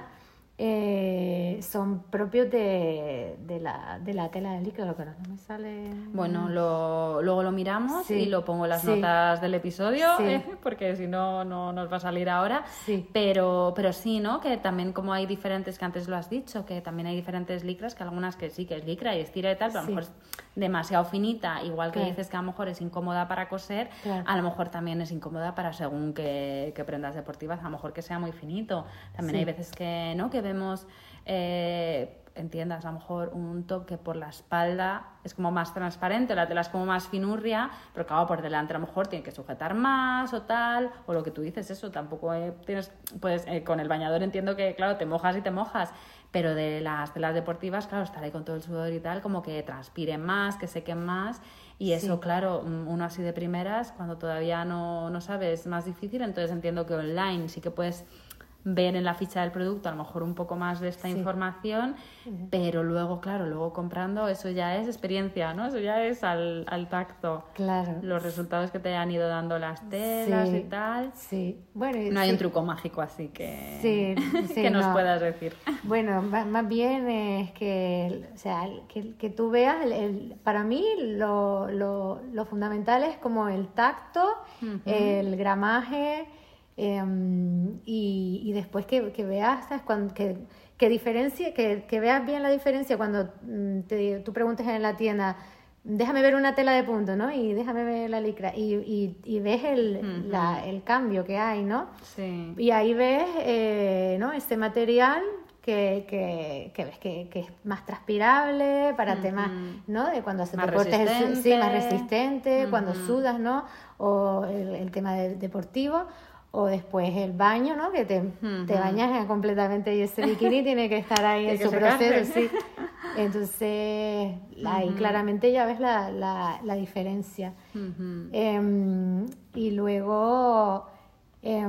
eh, son propios de, de, la, de la tela de líquido, pero no me sale. Bueno, lo, luego lo miramos sí. y lo pongo en las sí. notas del episodio, sí. eh, porque si no, no nos va a salir ahora. Pero, pero sí, ¿no? Que también, como hay diferentes, que antes lo has dicho, que también hay diferentes licras, que algunas que sí que es licra y estira y tal, pero a lo mejor demasiado finita, igual que claro. dices que a lo mejor es incómoda para coser, claro. a lo mejor también es incómoda para según que, prendas deportivas, a lo mejor que sea muy finito. También hay veces que, ¿no? Que vemos, eh, entiendas, a lo mejor un top que por la espalda es como más transparente, la tela es como más finurria, pero claro, por delante a lo mejor tiene que sujetar más o tal, o lo que tú dices, eso, tampoco eh, tienes, pues eh, con el bañador entiendo que, claro, te mojas y te mojas, pero de las telas deportivas, claro, estar ahí con todo el sudor y tal, como que transpiren más, que sequen más, y eso, sí. claro, uno así de primeras, cuando todavía no, no sabes, es más difícil, entonces entiendo que online sí que puedes ver en la ficha del producto a lo mejor un poco más de esta sí. información, pero luego, claro, luego comprando, eso ya es experiencia, ¿no? Eso ya es al, al tacto. Claro. Los resultados que te han ido dando las telas sí. y tal. Sí. Bueno, no hay un truco mágico así que, que nos no. puedas decir. Bueno, más bien es que, o sea, que, que tú veas, el, el, para mí lo, lo, lo, fundamental es como el tacto, uh -huh. el gramaje, eh, y, y, después que, que veas, ¿sabes? Cuando, que, que, diferencia, que, que, veas bien la diferencia cuando mm, te, tú preguntes en la tienda, déjame ver una tela de punto, ¿no? Y déjame ver la licra. Y, y, y ves el, uh -huh. la, el cambio que hay, ¿no? Sí. Y ahí ves, eh, ¿no? Este material que, que, que, ves que, que, es más transpirable para uh -huh. temas, ¿no? De cuando haces deportes, el, sí, más resistente, uh -huh. cuando sudas, ¿no? O el, el tema de, deportivo o después el baño, ¿no? Que te, uh -huh. te bañas completamente y ese bikini tiene que estar ahí en su proceso, sí. Entonces, uh -huh. ahí claramente ya ves la, la, la diferencia. Uh -huh. eh, y luego, eh,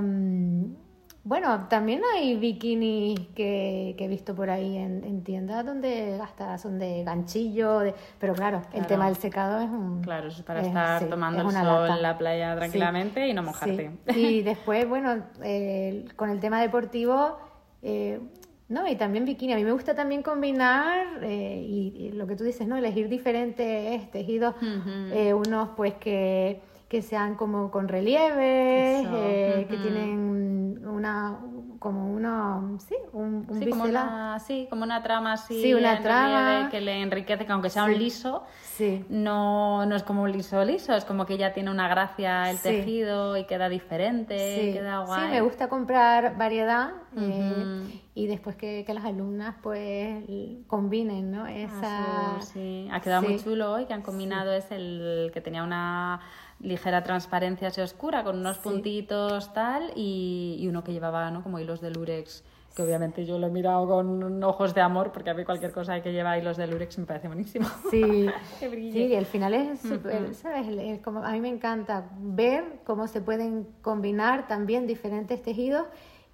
bueno, también hay bikinis que, que he visto por ahí en, en, tiendas donde hasta son de ganchillo, de, pero claro, claro, el tema del secado es un... Claro, es para es, estar sí, tomando el sol en la playa tranquilamente sí, y no mojarte. Sí. Y después, bueno, eh, con el tema deportivo, eh, no, y también bikini. A mí me gusta también combinar eh, y, y, lo que tú dices, ¿no? Elegir diferentes tejidos, uh -huh. unos pues que que sean como con relieves, eh, uh -huh. que tienen una, como uno, sí, un, un sí, como una, sí, como una trama así Sí, una trama. relieve que le enriquece, que aunque sea un Sí. liso, Sí. no, no es como un liso liso, es como que ya tiene una gracia el Sí. tejido y queda diferente, Sí, queda sí, guay. me gusta comprar variedad eh, y después que, que las alumnas pues combinen, ¿no? Esa... Azul, sí. Ha quedado muy sí. chulo hoy que han combinado es el que tenía una ligera transparencia así oscura con unos Sí. puntitos tal y, y uno que llevaba ¿no? como hilos de lurex que obviamente yo lo he mirado con ojos de amor porque a mí cualquier cosa que lleva hilos de lurex me parece buenísimo. Sí, sí, al final es súper, ¿sabes? El- el- como, a mí me encanta ver cómo se pueden combinar también diferentes tejidos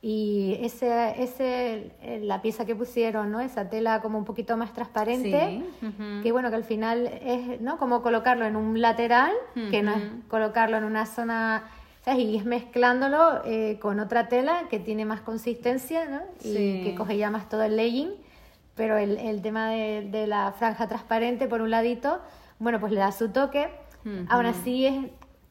y ese, ese, la pieza que pusieron, ¿no? Esa tela como un poquito más transparente, Sí, ujú. que bueno, que al final es, ¿no? Como colocarlo en un lateral, que no es colocarlo en una zona, ¿sabes? Y es mezclándolo eh, con otra tela que tiene más consistencia, ¿no? Y Sí. que coge ya más todo el legging, pero el, el tema de, de la franja transparente por un ladito, bueno, pues le da su toque. Ujú. Aún así es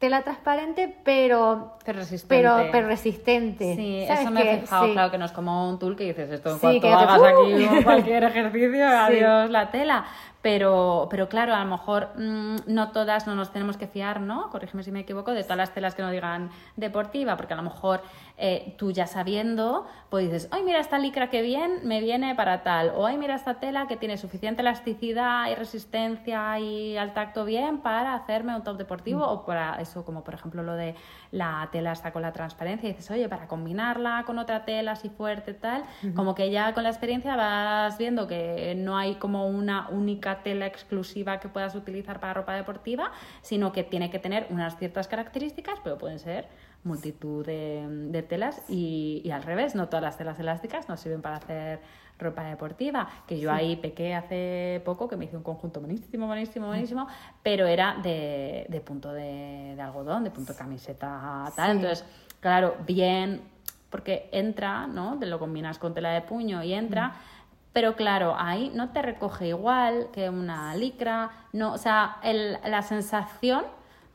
tela transparente, pero Pero resistente. pero, pero resistente. Sí, ¿Sabes eso me he fijado, Sí. claro, que no es como un tool que dices esto en Sí, cuanto hagas aquí ¡Uh! cualquier ejercicio, adiós la tela. Pero, pero claro, a lo mejor mm, no todas no nos tenemos que fiar, ¿no? Corrígeme si me equivoco, de todas las telas que nos digan deportiva, porque a lo mejor eh, tú ya sabiendo, pues dices, ay, mira esta licra que bien me viene para tal, o ay, mira esta tela que tiene suficiente elasticidad y resistencia y al tacto bien para hacerme un top deportivo, o para eso, como por ejemplo lo de la tela está con la transparencia, y dices, oye, para combinarla con otra tela así fuerte, tal, como que ya con la experiencia vas viendo que no hay como una única tela exclusiva que puedas utilizar para ropa deportiva, sino que tiene que tener unas ciertas características, pero pueden ser multitud de, de telas y, y al revés, no todas las telas elásticas nos sirven para hacer ropa deportiva, que yo ahí pequé hace poco, que me hice un conjunto buenísimo, buenísimo, buenísimo, pero era de, de punto de, de algodón, de punto de camiseta, tal. Sí. Entonces, claro, bien, porque entra, ¿no? Te lo combinas con tela de puño y entra. Pero claro, ahí no te recoge igual que una licra, no, o sea, el- la sensación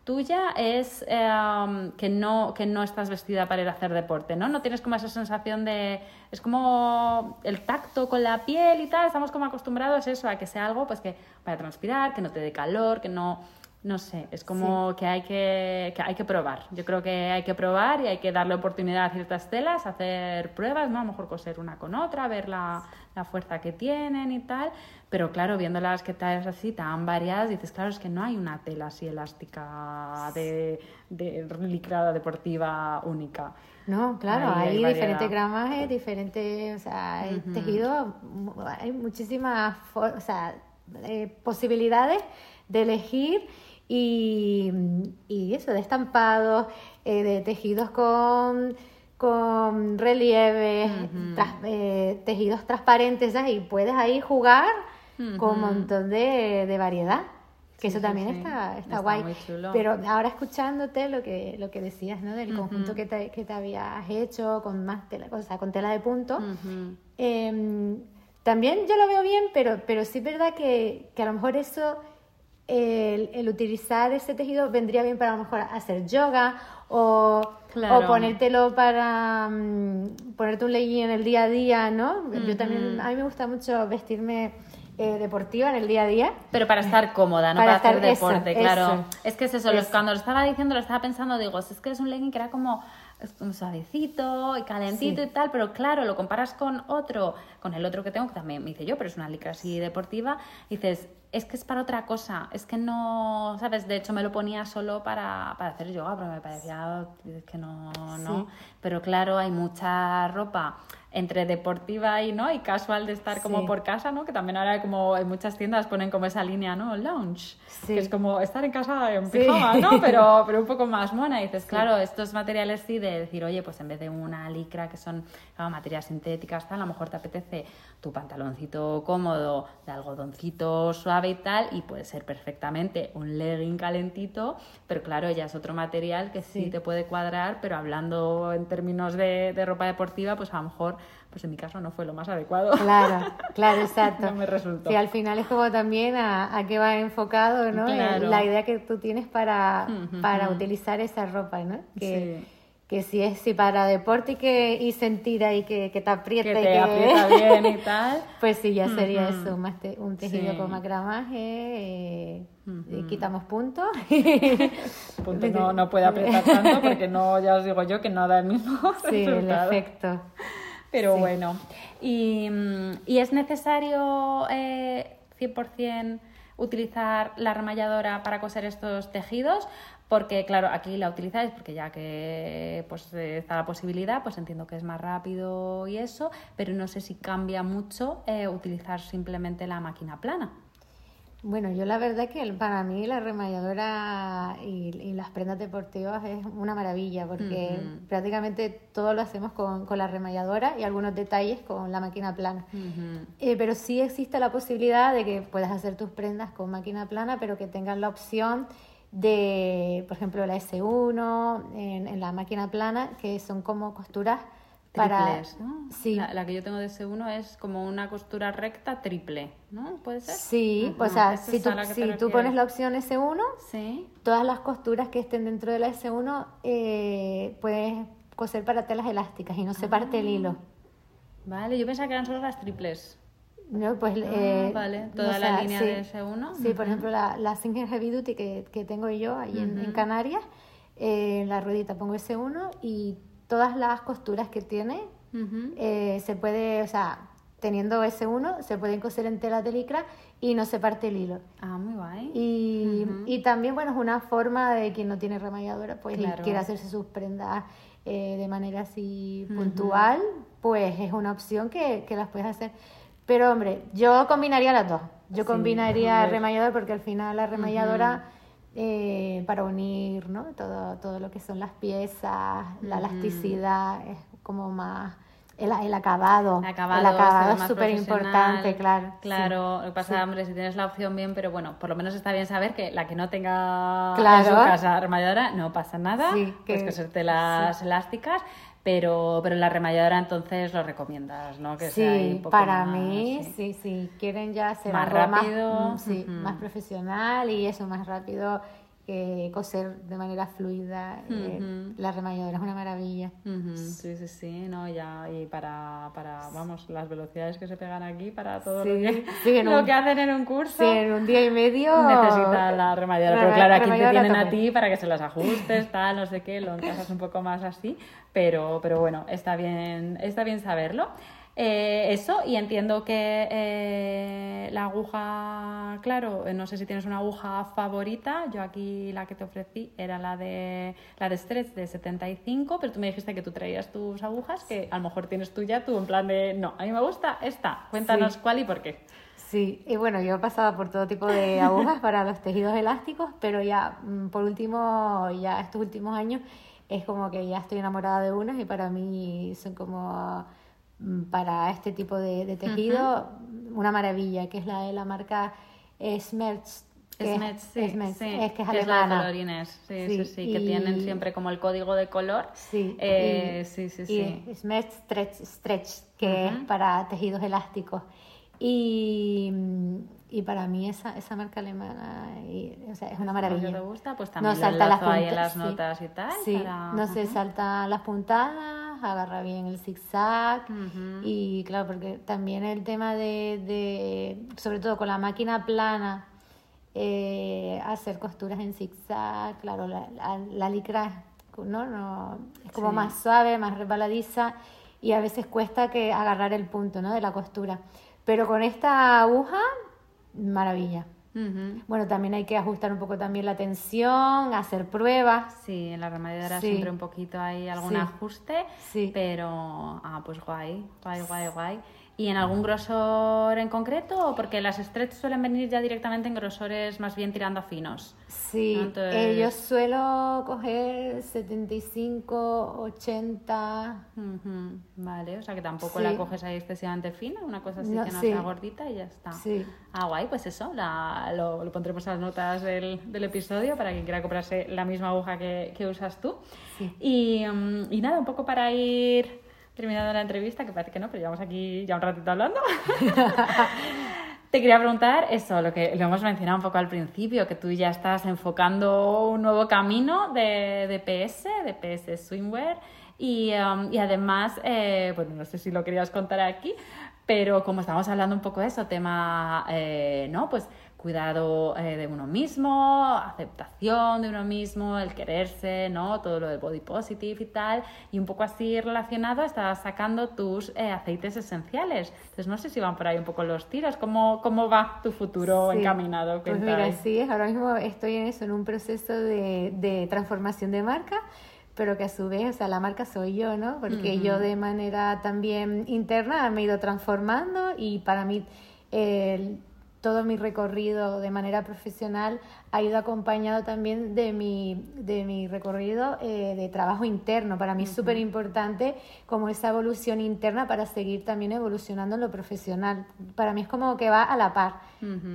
tuya es eh, que, no, que no estás vestida para ir a hacer deporte, ¿no? No tienes como esa sensación de... Es como el tacto con la piel y tal, estamos como acostumbrados a eso, a que sea algo pues que para transpirar, que no te dé calor, que no... No sé, es como que, hay que, que hay que probar. Yo creo que hay que probar y hay que darle oportunidad a ciertas telas, hacer pruebas, ¿no? A lo mejor coser una con otra, ver la, la fuerza que tienen y tal. Pero claro, viendo las que telas así tan variadas, dices, claro, es que no hay una tela así elástica de, de licra deportiva única. No, claro, hay diferentes gramajes, diferentes, o sea, hay tejidos, hay muchísimas for- o sea, eh, posibilidades de elegir y, y eso, de estampados, eh, de tejidos con, con relieves, tras- eh, tejidos transparentes, ¿sabes? y puedes ahí jugar con un montón de, de variedad. Que Sí, eso también sí. está, está, Está guay. muy chulo. Pero ahora escuchándote lo que, lo que decías, ¿no? Del conjunto que, te, que te habías hecho con más tela, o sea, con tela de punto. Eh, también yo lo veo bien, pero, pero sí es verdad que, que a lo mejor eso, el, el utilizar ese tejido vendría bien para a lo mejor hacer yoga o, Claro. o ponértelo para mm, ponerte un legging en el día a día, ¿no? Yo también, a mí me gusta mucho vestirme eh, deportiva en el día a día. Pero para estar cómoda, no Para para, hacer eso, deporte, claro. eso. Es que es eso, cuando lo estaba diciendo, lo estaba pensando, digo, es que es un legging que era como, es como suavecito y calentito Sí. y tal, pero claro, lo comparas con otro, con el otro que tengo, que también me hice yo, pero es una licra así deportiva, y dices, es que es para otra cosa, es que no, ¿sabes? De hecho, me lo ponía solo para, para hacer yoga, pero me parecía que no, no. Pero claro, hay mucha ropa entre deportiva y no y casual de estar como por casa, ¿no? Que también ahora como en muchas tiendas ponen como esa línea, ¿no? Lounge, Sí. que es como estar en casa en Sí. pijama, ¿no? Pero, pero un poco más mona. Y dices, claro, estos materiales sí de decir, oye, pues en vez de una licra que son claro, materias sintéticas, tal, a lo mejor te apetece tu pantaloncito cómodo de algodoncito suave y tal, y puede ser perfectamente un legging calentito, pero claro, ya es otro material que sí, Sí. te puede cuadrar, pero hablando en términos de, de ropa deportiva, pues a lo mejor, pues en mi caso no fue lo más adecuado. Claro, claro, exacto. No me resultó. Sí, al final es como también a, a qué va enfocado, ¿no? Claro. La idea que tú tienes para, para utilizar esa ropa, ¿no? Que, Sí. Que si es si para deporte y que y sentir ahí que, que te aprieta que y te que aprieta bien y tal. pues sí ya sería eso más te- un tejido Sí. con macramaje eh, Ujú. y quitamos puntos Punto, no, no puede apretar tanto porque no, ya os digo yo que no da el mismo sí el efecto Pero Sí. bueno, y, mm, ¿y es necesario eh, 100% utilizar la remalladora para coser estos tejidos? Porque, claro, aquí la utilizáis porque ya que pues, está la posibilidad, pues entiendo que es más rápido y eso, pero no sé si cambia mucho eh, utilizar simplemente la máquina plana. Bueno, yo la verdad que el- para mí la remalladora y, y las prendas deportivas es una maravilla porque prácticamente todo lo hacemos con, con la remalladora y algunos detalles con la máquina plana. Eh, pero sí existe la posibilidad de que puedas hacer tus prendas con máquina plana, pero que tengas la opción de, por ejemplo, la S1 en, en la máquina plana, que son como costuras para... Sí. La, la que yo tengo de S1 es como una costura recta triple, ¿no? ¿Puede ser? Sí, o Ujú, sea, si tú, si tú pones la opción S1, Sí. todas las costuras que estén dentro de la S1 eh, puedes coser para telas elásticas y no se parte el hilo. Vale, yo pensaba que eran solo las triples. No, pues, Ah, eh, vale, toda sé, la línea sí. de S1. Sí, por ejemplo, la, la Singer Heavy Duty que, que tengo yo ahí en, en. Canarias, eh, la ruedita pongo S1 y todas las costuras que tiene eh, se puede, o sea, teniendo S1 se pueden coser en tela de licra y no se parte el hilo. Ah, muy guay. Y, y también, bueno, es una forma de quien no tiene remalladora, pues y quiere hacerse sus prendas eh, de manera así puntual, pues es una opción que, que las puedes hacer. Pero, hombre, yo combinaría las dos. Yo Sí, combinaría hombre. remalladora porque al final la remalladora, eh, para unir ¿no? todo, todo lo que son las piezas, la elasticidad, es como más... El, el acabado. El acabado, el es súper importante, claro. sí. Claro, lo que pasa, Sí. hombre, si tienes la opción bien, pero bueno, por lo menos está bien saber que la que no tenga Claro. en su casa remalladora no pasa nada, Sí, pues que- coserte las elásticas, pero, pero la remalladora entonces lo recomiendas, ¿no? Que sea ahí un Sí, poco para más, mí, sí. sí, sí, quieren ya hacer Más algo rápido, más, mm, sí, más profesional y eso, más rápido, que coser de manera fluida. eh, Ujú. la remalladora es una maravilla. Sí, sí, sí, no, ya, y para, para, vamos, las velocidades que se pegan aquí para todo Sí, lo, que, sí, lo un- que hacen en un curso. Sí, en un día y medio Necesita la remalladora, la pero claro, aquí te tienen a ti para que se las ajustes, tal, no sé qué, lo encajas un poco más así, pero, pero bueno, está bien, está bien saberlo. Eh, eso, y entiendo que eh, la aguja, claro, eh, no sé si tienes una aguja favorita, yo aquí la que te ofrecí era la de la de Stretch de 75, pero tú me dijiste que tú traías tus agujas, que a lo mejor tienes tuya, tú en plan de, no, a mí me gusta esta, cuéntanos Sí. cuál y por qué. Sí, y bueno, yo he pasado por todo tipo de agujas para los tejidos elásticos, pero ya mm, por último, ya estos últimos años, es como que ya estoy enamorada de unas y para mí son como para este tipo de, de tejido una maravilla, que es la de la marca eh, Smerch. que es- sí, sí, es que es la de sí, sí, Sí, sí, que y- tienen siempre como el código de color. Sí, Eh, y- sí, sí, y sí. Smerch Stretch, Stretch, que es para tejidos elásticos. Y, y para mí esa, esa marca alemana y- o sea, es una ¿Por qué maravilla. te gusta? Pues No también salta las ahí en sí. y tal. Sí, para- no se Ujú. salta las puntadas, agarra bien el zigzag. Y claro, porque también el tema de, de sobre todo con la máquina plana, eh, hacer costuras en zigzag, claro, la, la, la licra ¿no? No, es como Sí. más suave, más resbaladiza y a veces cuesta que agarrar el punto ¿no? de la costura. Pero con esta aguja, maravilla. Bueno, también hay que ajustar un poco también la tensión, hacer pruebas. Sí, en la remadera Sí. siempre un poquito hay algún Sí. ajuste, Sí. pero ah, pues guay, guay, guay, guay. ¿Y en algún grosor en concreto? o Porque las stretch suelen venir ya directamente en grosores más bien tirando a finos. Sí. Entonces- eh, yo suelo coger 75, 80. Ujú, Vale, o sea que tampoco Sí. la coges ahí excesivamente fina, una cosa así No, que no sí. sea gordita y ya está. Sí. Ah, guay, pues eso, la- lo, lo pondremos a las notas del, del episodio para quien quiera comprarse la misma aguja que, que usas tú. Sí. Y, mm, y nada, un poco para ir terminando la entrevista, que parece que no, pero llevamos aquí ya un ratito hablando. te quería preguntar eso, lo que lo hemos mencionado un poco al principio, que tú ya estás enfocando un nuevo camino de, de PS, de PS Swimwear. Y, um, y además, eh, bueno, no sé si lo querías contar aquí, pero como estamos hablando un poco de eso, tema, eh, ¿no? Pues cuidado eh, de uno mismo, aceptación de uno mismo, el quererse, ¿no? Todo lo de body positive y tal. Y un poco así relacionado, estás sacando tus eh, aceites esenciales. Entonces, no sé si van por ahí un poco los tiros. ¿Cómo, cómo va tu futuro encaminado? Pues mira, sí, ahora mismo estoy en eso, en un proceso de, de transformación de marca pero que a su vez, o sea, la marca soy yo, ¿no? Porque yo de manera también interna me he ido transformando y para mí el todo mi recorrido de manera profesional ha ido acompañado también de mi, de mi recorrido eh, de trabajo interno. Para mí es súper importante como esa evolución interna para seguir también evolucionando en lo profesional. Para mí es como que va a la par.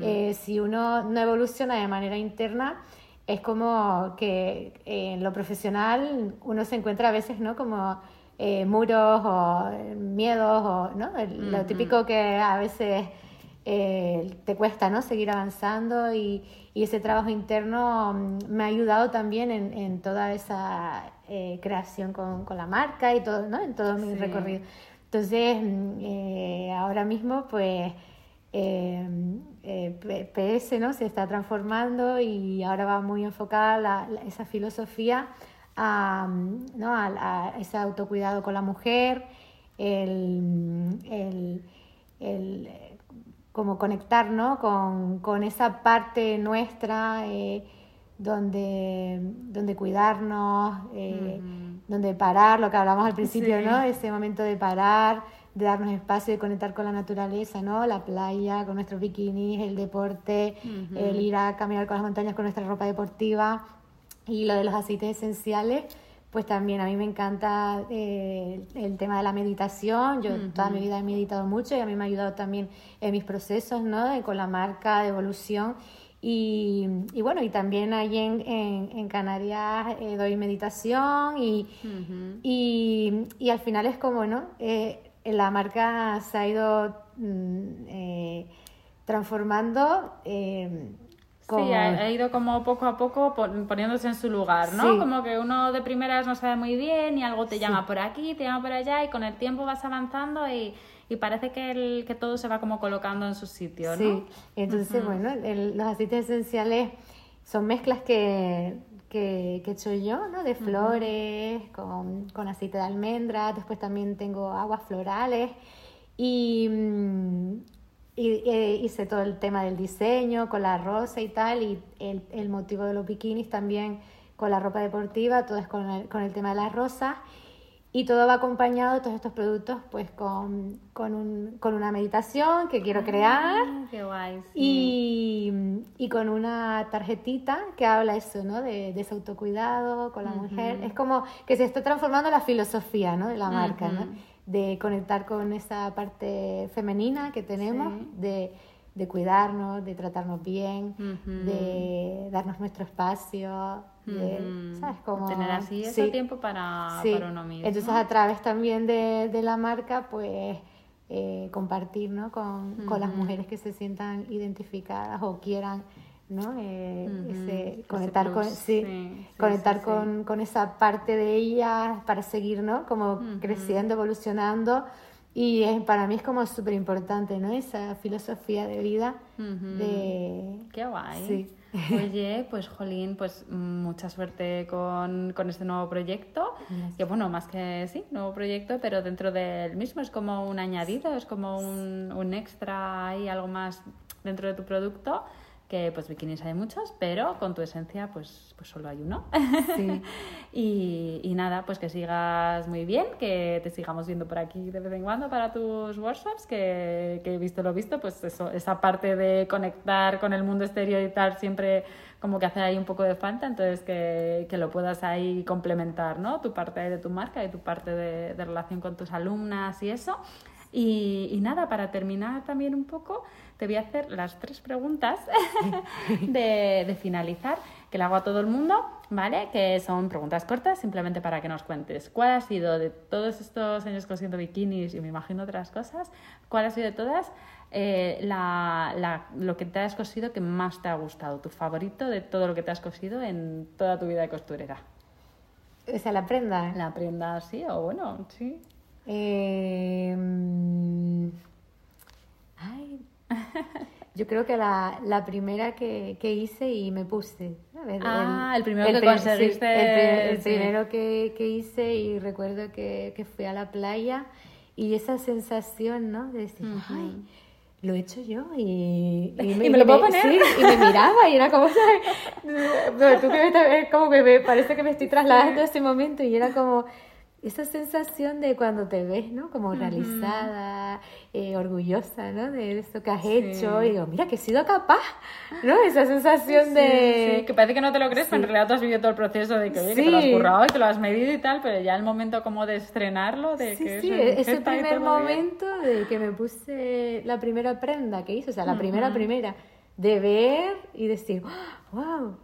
Eh, si uno no evoluciona de manera interna, es como que en lo profesional uno se encuentra a veces, ¿no? Como eh, muros o miedos o, ¿no? Lo típico que a veces eh, te cuesta ¿no? seguir avanzando y, y, ese trabajo interno mm, me ha ayudado también en, en toda esa eh, creación con, con, la marca y todo, ¿no? en todo mi recorrido. Entonces, mm, eh, ahora mismo, pues, PS ¿no? se está transformando y ahora va muy enfocada esa filosofía a, mm, ¿no? a, ese autocuidado con la mujer, el, el, el como conectar con, con, esa parte nuestra eh, donde, donde cuidarnos, eh, donde parar, lo que hablamos al principio, ¿no? Ese momento de parar, de darnos espacio, de conectar con la naturaleza, ¿no? La playa, con nuestros bikinis, el deporte, el ir a caminar con las montañas con nuestra ropa deportiva y lo de los aceites esenciales pues también a mí me encanta eh, el tema de la meditación. Yo toda mi vida he meditado mucho y a mí me ha ayudado también en mis procesos, ¿no? con la marca de evolución. Y, y, bueno, y también ahí en, en, Canarias eh, doy meditación y, y, y, al final es como, ¿no? Eh, la marca se ha ido mm, transformando Sí, ha, ido como poco a poco poniéndose en su lugar, ¿no? Como que uno de primeras no sabe muy bien y algo te llama por aquí, te llama por allá y con el tiempo vas avanzando y, y parece que, el, que todo se va como colocando en su sitio, ¿no? Sí, entonces, bueno, los aceites esenciales son mezclas que, que, he hecho yo, ¿no? De flores, con, con aceite de almendra, después también tengo aguas florales y, mm, y, eh, hice todo el tema del diseño con la rosa y tal, y el, el, motivo de los bikinis también con la ropa deportiva, todo es con el, con el tema de las rosas. Y todo va acompañado, todos estos productos, pues con, con, un, con una meditación que quiero ah, crear. Qué guay, y, y, con una tarjetita que habla eso, ¿no? De, de ese autocuidado con la mujer. Es como que se está transformando la filosofía, ¿no? De la marca, ¿no? De conectar con esa parte femenina que tenemos, de, de, cuidarnos, de tratarnos bien, de darnos nuestro espacio, de, ¿sabes? Como, Tener así ese tiempo para, para, uno mismo. Entonces a través también de, de la marca, pues... Eh, compartir ¿no? con, con las mujeres que se sientan identificadas o quieran ¿no? Eh, conectar, con, sí, conectar con, con, esa parte de ella para seguir, ¿no? Como creciendo, evolucionando. Y para mí es como súper importante, ¿no? Esa filosofía de vida. de... Qué guay. Oye, pues Jolín, pues mucha suerte con, con este nuevo proyecto. Que bueno, más que sí, nuevo proyecto, pero dentro del mismo es como un añadido, es como un, un extra y algo más dentro de tu producto que pues bikinis hay muchos, pero con tu esencia pues, pues solo hay uno. y, y, nada, pues que sigas muy bien, que te sigamos viendo por aquí de vez en cuando para tus workshops, que, que he visto lo visto, pues eso, esa parte de conectar con el mundo exterior y tal siempre como que hace ahí un poco de falta, entonces que, que lo puedas ahí complementar, ¿no? Tu parte de tu marca y tu parte de, de relación con tus alumnas y eso. Y, y, nada, para terminar también un poco, te voy a hacer las tres preguntas de, de, finalizar, que le hago a todo el mundo, ¿vale? Que son preguntas cortas, simplemente para que nos cuentes cuál ha sido de todos estos años cosiendo bikinis y me imagino otras cosas, cuál ha sido de todas eh, la, lo que te has cosido que más te ha gustado, tu favorito de todo lo que te has cosido en toda tu vida de costurera. O sea, la prenda. La prenda, sí, o bueno, sí. Eh, ay, yo creo que la, la primera que, que, hice y me puse. ah, el, primero que conseguiste. el, primero que, que, hice y recuerdo que, que, fui a la playa y esa sensación, ¿no? De decir, ay, lo he hecho yo y, y, me, lo puedo poner. y me miraba y era como, tú que como que me parece que me estoy trasladando a ese momento y era como esa sensación de cuando te ves, ¿no? Como realizada, eh, orgullosa, ¿no? De eso que has hecho. Y digo, mira, que he sido capaz, ¿no? Esa sensación de... Sí, que parece que no te lo crees, pero en realidad tú has vivido todo el proceso de que, oye, que te lo has currado y te lo has medido y tal, pero ya el momento como de estrenarlo, de sí, que... Sí, ese primer momento de que me puse la primera prenda que hice, o sea, la primera primera, de ver y decir, wow,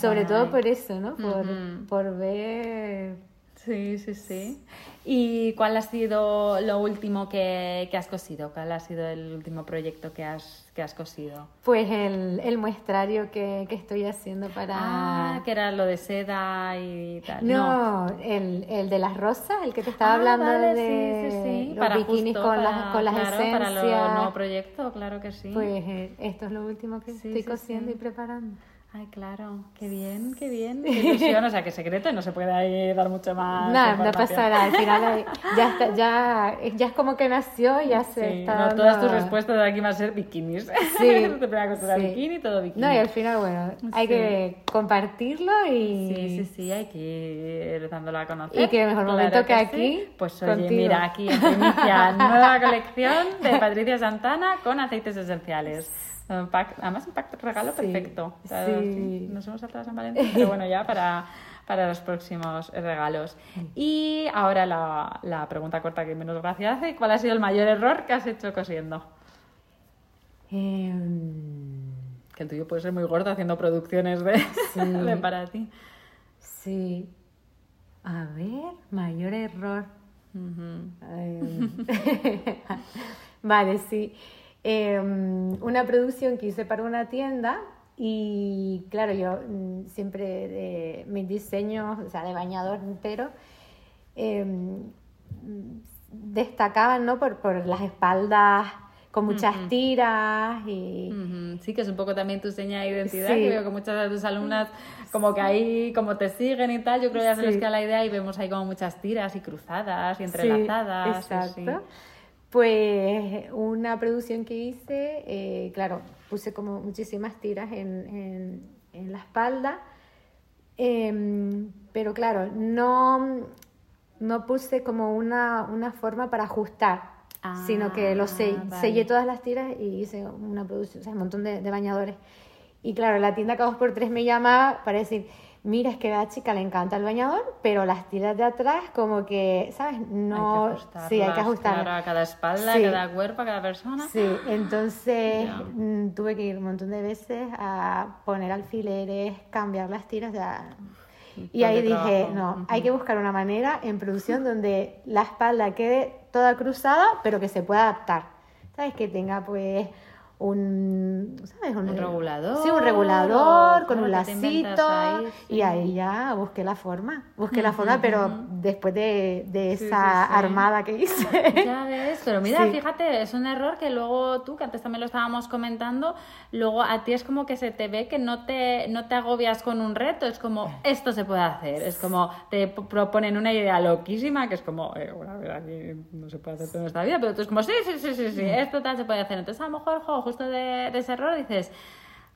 sobre todo por eso, ¿no? Por, por ver Sí, sí, sí. ¿Y cuál ha sido lo último que, has cosido? ¿Cuál ha sido el último proyecto que has, que has cosido? Pues el, el muestrario que, que, estoy haciendo para... Ah, que era lo de seda y tal. No, El, el, de las rosas, el que te estaba ah, hablando de sí, sí, los para bikinis con, las, con las esencias. para el nuevo proyecto, claro que sí. Pues eh, esto es lo último que estoy cosiendo y preparando. Ay, claro, qué bien, qué bien. Qué ilusión, o sea, que secreto, no se puede ahí dar mucho más. No, no pasa nada, al final ya, está, ya, ya es como que nació y ya se está. No, todas tus respuestas de aquí van a ser bikinis. Sí. te a sí. bikini, todo bikini. No, y al final, bueno, hay que compartirlo y. Sí, sí, sí, hay que ir dándolo a conocer. Y que mejor momento que, aquí. Pues oye, mira, aquí en primicia, nueva colección de Patricia Santana con aceites esenciales además, un pack regalo perfecto. sí. Nos hemos saltado a San Valentín, pero bueno, ya para, para los próximos regalos. Y ahora la, la, pregunta corta que menos gracia hace: ¿cuál ha sido el mayor error que has hecho cosiendo? Em, que el tuyo puede ser muy gordo haciendo producciones de, de para ti. Sí. A ver, mayor error. Em, vale, sí. Em, una producción que hice para una tienda y claro, yo mm, siempre de mis diseños, o sea, de bañador entero, em, destacaban ¿no? por, por las espaldas con muchas tiras y... Sí, que es un poco también tu seña de identidad, que veo que muchas de tus alumnas como que ahí como te siguen y tal, yo creo que ya se les queda la idea y vemos ahí como muchas tiras y cruzadas y entrelazadas. exacto. Pues una producción que hice, eh, claro, puse como muchísimas tiras en, en, la espalda, em, pero claro, no, no puse como una, una forma para ajustar, sino que lo ah, sellé todas las tiras y hice una producción, o sea, un montón de, de bañadores. Y claro, la tienda Cabos por Tres me llamaba para decir, mira, es que a la chica le encanta el bañador, pero las tiras de atrás como que, ¿sabes? No, sí, hay que ajustar. a cada espalda, a cada cuerpo, a cada persona. Sí, entonces mm, tuve que ir un montón de veces a poner alfileres, cambiar las tiras, ya... Y ahí dije, no, hay que buscar una manera en producción donde la espalda quede toda cruzada, pero que se pueda adaptar. ¿Sabes? Que tenga pues un, ¿sabes? Un, regulador. Sí, un regulador con un lacito. Y ahí ya busqué la forma. Busqué la forma, pero después de, de esa armada que hice. Ya ves, pero mira, fíjate, es un error que luego tú, que antes también lo estábamos comentando, luego a ti es como que se te ve que no te, no te agobias con un reto, es como, esto se puede hacer. Es como, te proponen una idea loquísima que es como, eh, bueno, a ver, aquí no se puede hacer todo en esta vida, pero tú es como, sí, sí, sí, sí, sí, esto tal se puede hacer. Entonces, a lo mejor, jo, justo de, ese error dices,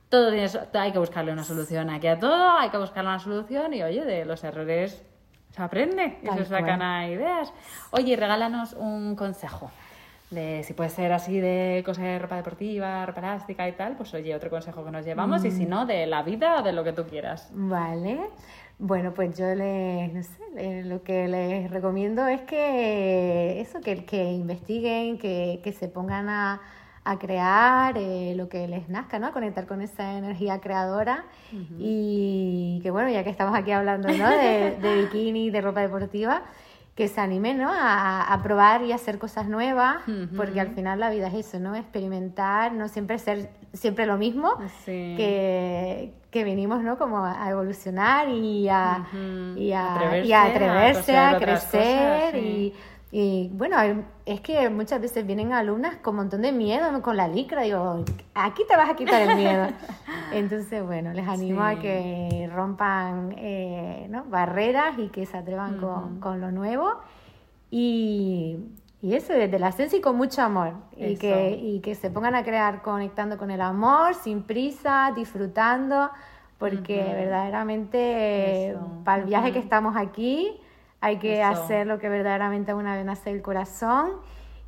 todo hay que buscarle una solución aquí a todo, hay que buscarle una solución y oye, de los errores se aprende y se sacan a ideas. Oye, regálanos un consejo de si puede ser así de cosas de ropa deportiva, ropa elástica y tal, pues oye, otro consejo que nos llevamos y si mm. no, de la vida o de lo que tú quieras. Vale. Bueno, pues yo les, no sé, lo que les recomiendo es que eso, que, que investiguen, que, que se pongan a, a crear eh, lo que les nazca, ¿no? A conectar con esa energía creadora. Y que bueno, ya que estamos aquí hablando, ¿no? De, de bikini, de ropa deportiva, que se animen ¿no? a, probar y hacer cosas nuevas, porque al final la vida es eso, ¿no? Experimentar, no siempre ser siempre lo mismo, que, que venimos ¿no? como a evolucionar y a, y a, atreverse, a, crecer y y bueno, es que muchas veces vienen alumnas con un montón de miedo, con la licra, digo, aquí te vas a quitar el miedo. Entonces, bueno, les animo a que rompan eh, ¿no? barreras y que se atrevan con, con, lo nuevo. Y, y, eso, desde la esencia y con mucho amor. Y que, y que se pongan a crear conectando con el amor, sin prisa, disfrutando, porque verdaderamente para el viaje que estamos aquí hay que hacer lo que verdaderamente una vez nace el corazón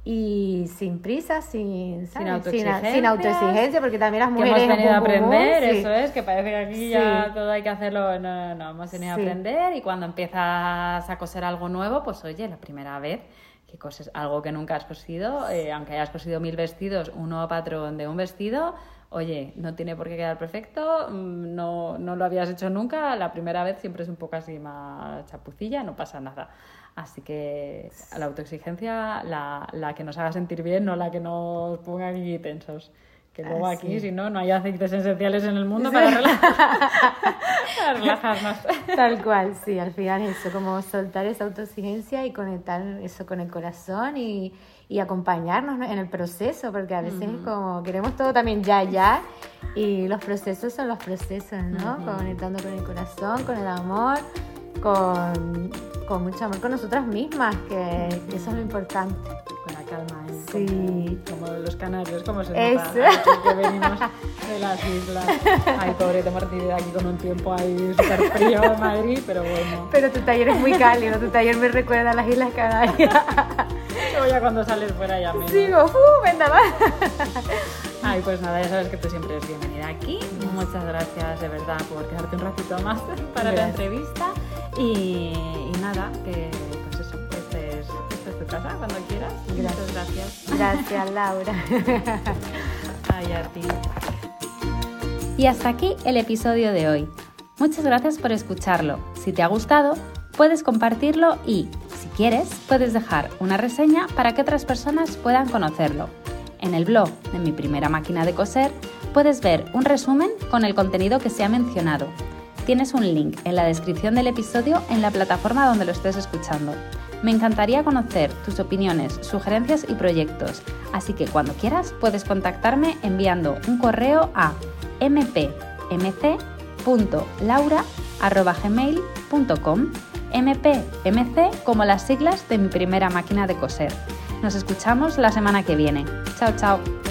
y sin prisa, sin, sin, autoexigencia, autoexigencia, porque también las mujeres... Que hemos venido a aprender, eso es, que parece que aquí ya todo hay que hacerlo, no, no, no, hemos venido a aprender y cuando empiezas a coser algo nuevo, pues oye, la primera vez que coses algo que nunca has cosido, eh, aunque hayas cosido mil vestidos, un nuevo patrón de un vestido, oye, no tiene por qué quedar perfecto, mm, no, no lo habías hecho nunca, la primera vez siempre es un poco así más chapucilla, no pasa nada. Así que la autoexigencia, la, la que nos haga sentir bien, no la que nos ponga aquí tensos. Que luego aquí, si no, no hay aceites esenciales en el mundo para, relajarnos. Tal cual, sí, al final eso, como soltar esa autoexigencia y conectar eso con el corazón y, y acompañarnos en el proceso, porque a veces es como queremos todo también ya, ya, y los procesos son los procesos, ¿no? Conectando con el corazón, con el amor, con, con mucho amor con nosotras mismas, que, eso es lo importante. Con la calma. Sí. Como, los canarios, como se nota que venimos de las islas. Ay, pobre de Martín, aquí con un tiempo ahí súper frío en Madrid, pero bueno. Pero tu taller es muy cálido, tu taller me recuerda a las Islas Canarias. Luego ya cuando sales fuera ya me... Sigo, ¡uh! ¡Venga, va! Ay, pues nada, ya sabes que tú siempre eres bienvenida aquí. Muchas gracias de verdad por quedarte un ratito más para la entrevista. Y, nada, que tu casa cuando quieras. Muchas gracias. Gracias, Laura. Ay, a ti. Y hasta aquí el episodio de hoy. Muchas gracias por escucharlo. Si te ha gustado, puedes compartirlo y, si quieres, puedes dejar una reseña para que otras personas puedan conocerlo. En el blog de mi primera máquina de coser puedes ver un resumen con el contenido que se ha mencionado. Tienes un link en la descripción del episodio en la plataforma donde lo estés escuchando. Me encantaría conocer tus opiniones, sugerencias y proyectos, así que cuando quieras puedes contactarme enviando un correo a mpmc.laura.gmail.com MPMC como las siglas de mi primera máquina de coser. Nos escuchamos la semana que viene. Chao, chao.